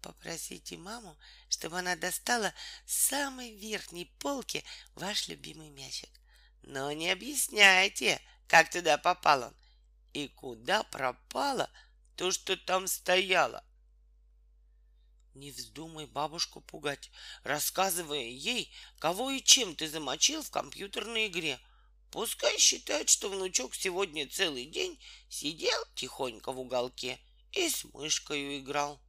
Попросите маму, чтобы она достала с самой верхней полки ваш любимый мячик. Но не объясняйте, как туда попал он и куда пропало то, что там стояло. Не вздумай бабушку пугать, рассказывая ей, кого и чем ты замочил в компьютерной игре. Пускай считает, что внучок сегодня целый день сидел тихонько в уголке и с мышкой играл.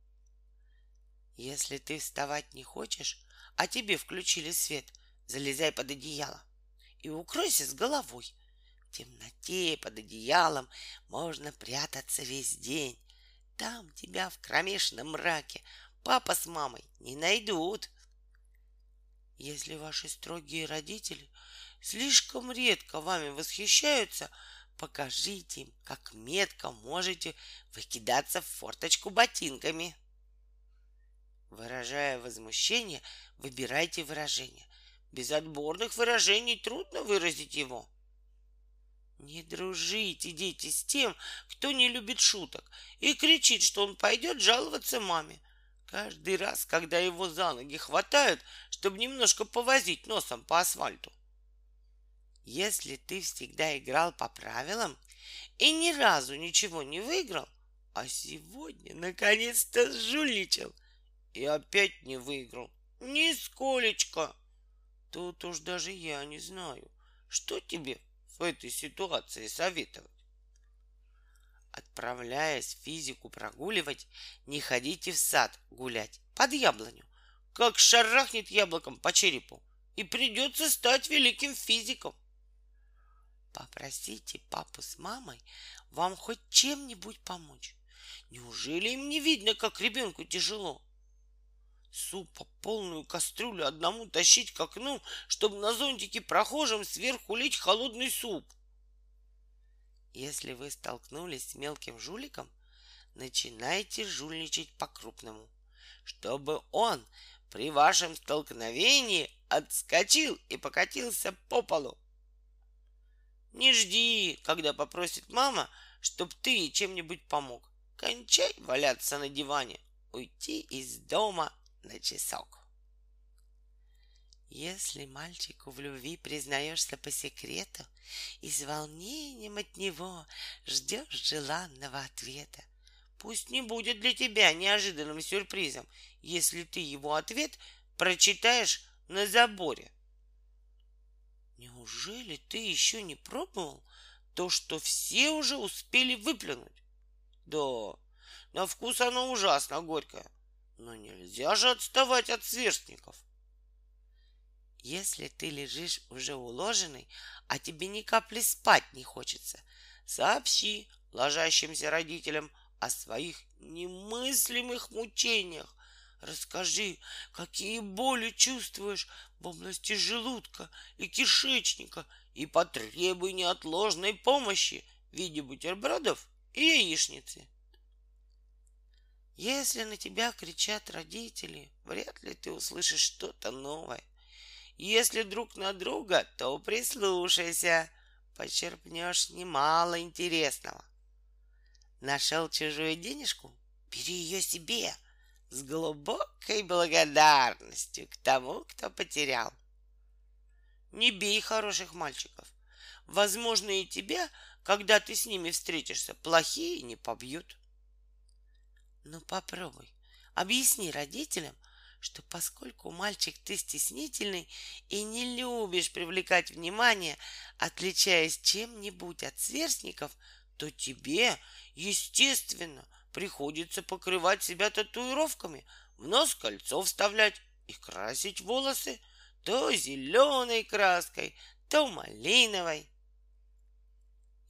Если ты вставать не хочешь, а тебе включили свет, залезай под одеяло и укройся с головой. В темноте под одеялом можно прятаться весь день. Там тебя в кромешном мраке папа с мамой не найдут. Если ваши строгие родители слишком редко вами восхищаются, покажите им, как метко можете выкидаться в форточку ботинками. Выражая возмущение, выбирайте выражение. Без отборных выражений трудно выразить его. Не дружите, дети, с тем, кто не любит шуток и кричит, что он пойдет жаловаться маме. Каждый раз, когда его за ноги хватают, чтобы немножко повозить носом по асфальту. Если ты всегда играл по правилам и ни разу ничего не выиграл, а сегодня наконец-то жульничал и опять не выиграл, нисколечко, тут уж даже я не знаю, что тебе в этой ситуации советовать? Отправляясь физику прогуливать, не ходите в сад гулять под яблоню, как шарахнет яблоком по черепу, и придется стать великим физиком. Попросите папу с мамой вам хоть чем-нибудь помочь. Неужели им не видно, как ребенку тяжело? Супа полную кастрюлю одному тащить к окну, чтобы на зонтике прохожим сверху лить холодный суп. Если вы столкнулись с мелким жуликом, начинайте жульничать по-крупному, чтобы он при вашем столкновении отскочил и покатился по полу. Не жди, когда попросит мама, чтоб ты ей чем-нибудь помог. Кончай валяться на диване, уйти из дома на часок. Если мальчику в любви признаешься по секрету и с волнением от него ждешь желанного ответа, пусть не будет для тебя неожиданным сюрпризом, если ты его ответ прочитаешь на заборе. Неужели ты еще не пробовал то, что все уже успели выплюнуть? Да, на вкус оно ужасно горькое. Но нельзя же отставать от сверстников. Если ты лежишь уже уложенный, а тебе ни капли спать не хочется, сообщи ложащимся родителям о своих немыслимых мучениях. Расскажи, какие боли чувствуешь в области желудка и кишечника, и потребуй неотложной помощи в виде бутербродов и яичницы. Если на тебя кричат родители, вряд ли ты услышишь что-то новое. Если друг на друга, то прислушайся, почерпнешь немало интересного. Нашел чужую денежку? Бери ее себе с глубокой благодарностью к тому, кто потерял. Не бей хороших мальчиков. Возможно, и тебя, когда ты с ними встретишься, плохие не побьют. Но попробуй, объясни родителям, что поскольку мальчик ты стеснительный и не любишь привлекать внимание, отличаясь чем-нибудь от сверстников, то тебе, естественно, приходится покрывать себя татуировками, в нос кольцо вставлять и красить волосы то зеленой краской, то малиновой.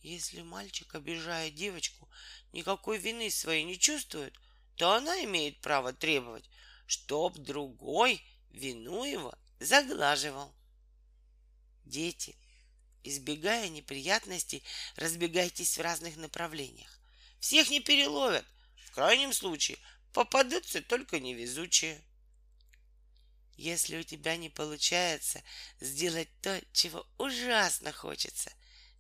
Если мальчик, обижая девочку, никакой вины своей не чувствует, то она имеет право требовать, чтоб другой вину его заглаживал. Дети, избегая неприятностей, разбегайтесь в разных направлениях. Всех не переловят. В крайнем случае попадутся только невезучие. Если у тебя не получается сделать то, чего ужасно хочется,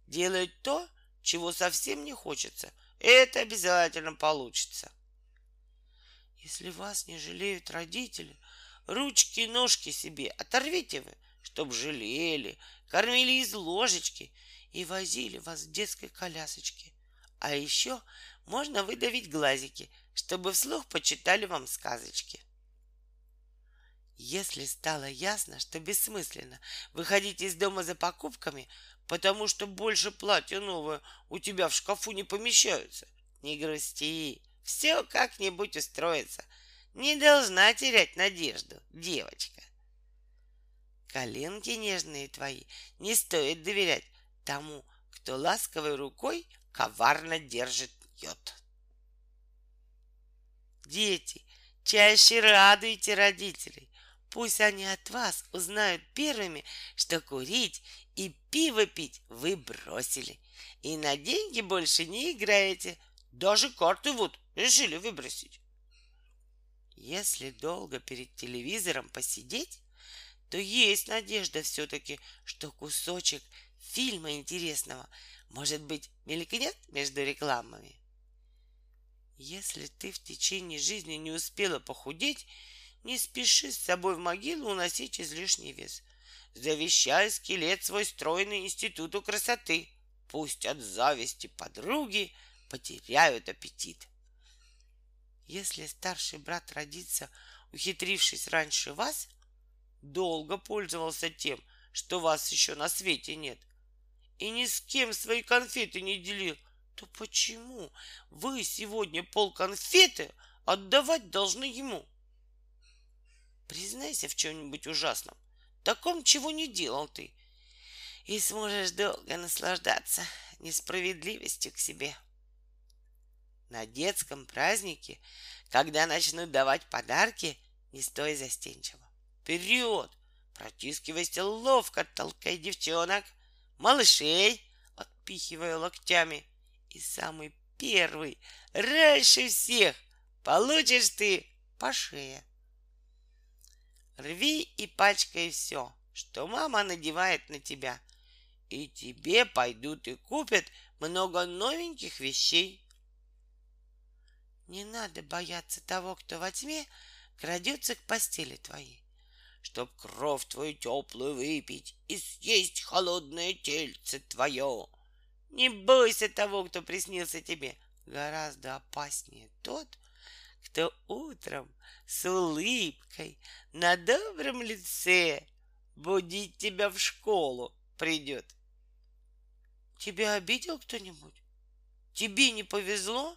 делай то, чего совсем не хочется. Это обязательно получится. Если вас не жалеют родители, ручки и ножки себе оторвите вы, чтоб жалели, кормили из ложечки и возили вас в детской колясочке. А еще можно выдавить глазики, чтобы вслух почитали вам сказочки. Если стало ясно, что бессмысленно выходить из дома за покупками, потому что больше платья новое у тебя в шкафу не помещаются, не грусти, все как-нибудь устроится. Не должна терять надежду, девочка. Коленки нежные твои не стоит доверять тому, кто ласковой рукой коварно держит йод. Дети, чаще радуйте родителей. Пусть они от вас узнают первыми, что курить и пиво пить вы бросили. И на деньги больше не играете. Даже карты вот решили выбросить. Если долго перед телевизором посидеть, то есть надежда все-таки, что кусочек фильма интересного, может быть, мелькнет между рекламами. Если ты в течение жизни не успела похудеть, не спеши с собой в могилу уносить излишний вес. Завещай скелет свой стройный институту красоты. Пусть от зависти подруги потеряют аппетит. Если старший брат родится, ухитрившись раньше вас, долго пользовался тем, что вас еще на свете нет, и ни с кем свои конфеты не делил, то почему вы сегодня пол конфеты отдавать должны ему? Признайся в чем-нибудь ужасном, таком, чего не делал ты, и сможешь долго наслаждаться несправедливостью к себе. На детском празднике, когда начнут давать подарки, не стой застенчиво. Вперед! Протискивайся ловко, толкай девчонок, малышей, отпихивая локтями. И самый первый, раньше всех, получишь ты по шее. Рви и пачкай все, что мама надевает на тебя. И тебе пойдут и купят много новеньких вещей. Не надо бояться того, кто во тьме крадется к постели твоей, Чтоб кровь твою теплую выпить и съесть холодное тельце твое. Не бойся того, кто приснился тебе. Гораздо опаснее тот, кто утром с улыбкой на добром лице будить тебя в школу придет. Тебя обидел кто-нибудь? Тебе не повезло?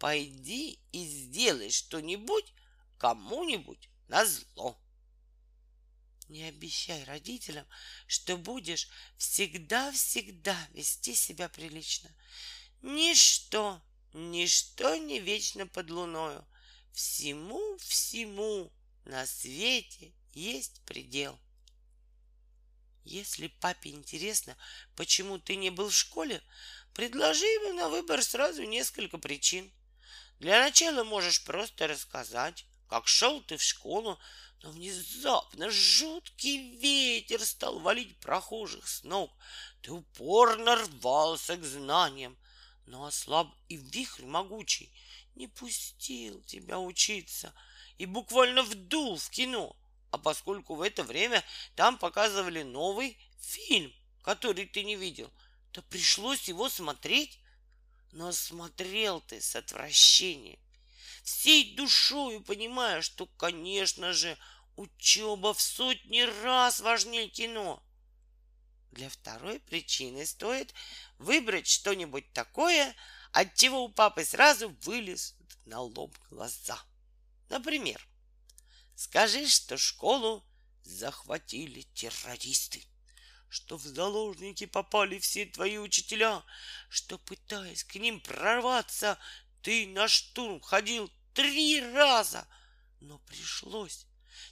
Пойди и сделай что-нибудь кому-нибудь на зло. Не обещай родителям, что будешь всегда-всегда вести себя прилично. Ничто, ничто не вечно под луною. Всему-всему на свете есть предел. Если папе интересно, почему ты не был в школе, предложи ему на выбор сразу несколько причин. Для начала можешь просто рассказать, как шел ты в школу, но внезапно жуткий ветер стал валить прохожих с ног. Ты упорно рвался к знаниям, но ослаб и вихрь могучий не пустил тебя учиться и буквально вдул в кино. А поскольку в это время там показывали новый фильм, который ты не видел, то пришлось его смотреть. Но смотрел ты с отвращением, всей душою понимая, что, конечно же, учеба в сотни раз важнее кино. Для второй причины стоит выбрать что-нибудь такое, от чего у папы сразу вылез на лоб глаза. Например, скажи, что школу захватили террористы, что в заложники попали все твои учителя, что, пытаясь к ним прорваться, ты на штурм ходил три раза, но пришлось,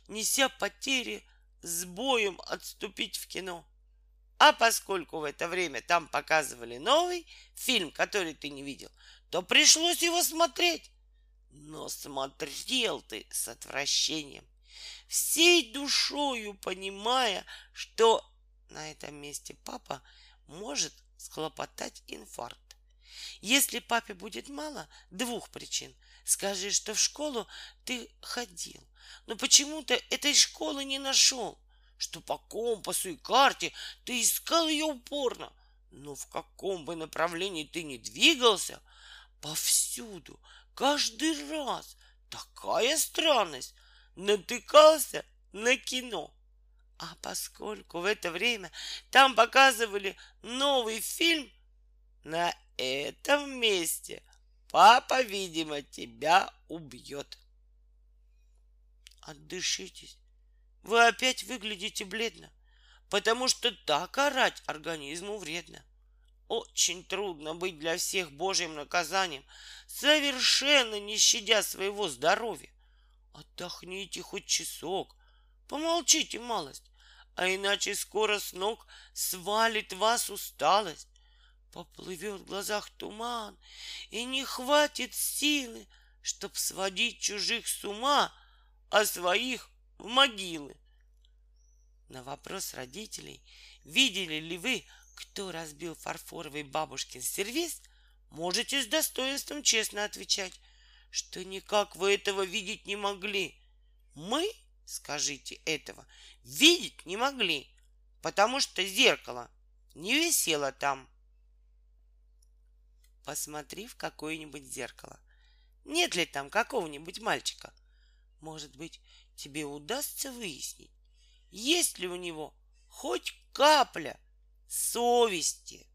неся потери, с боем отступить в кино. А поскольку в это время там показывали новый фильм, который ты не видел, то пришлось его смотреть. Но смотрел ты с отвращением, всей душою понимая, что на этом месте папа может схлопотать инфаркт. Если папе будет мало двух причин, скажи, что в школу ты ходил, но почему-то этой школы не нашел, что по компасу и карте ты искал ее упорно, но в каком бы направлении ты ни двигался, повсюду, каждый раз такая странность натыкался на кино. А поскольку в это время там показывали новый фильм, на этом месте папа, видимо, тебя убьет. Отдышитесь. Вы опять выглядите бледно, потому что так орать организму вредно. Очень трудно быть для всех Божьим наказанием, совершенно не щадя своего здоровья. Отдохните хоть часок, помолчите малость, а иначе скоро с ног свалит вас усталость. Поплывет в глазах туман, и не хватит силы, чтоб сводить чужих с ума, а своих в могилы. На вопрос родителей, видели ли вы, кто разбил фарфоровый бабушкин сервиз, можете с достоинством честно отвечать, что никак вы этого видеть не могли. Мы, скажите этого, видеть не могли, потому что зеркало не висело там. Посмотри в какое-нибудь зеркало. Нет ли там какого-нибудь мальчика? Может быть, тебе удастся выяснить, есть ли у него хоть капля совести.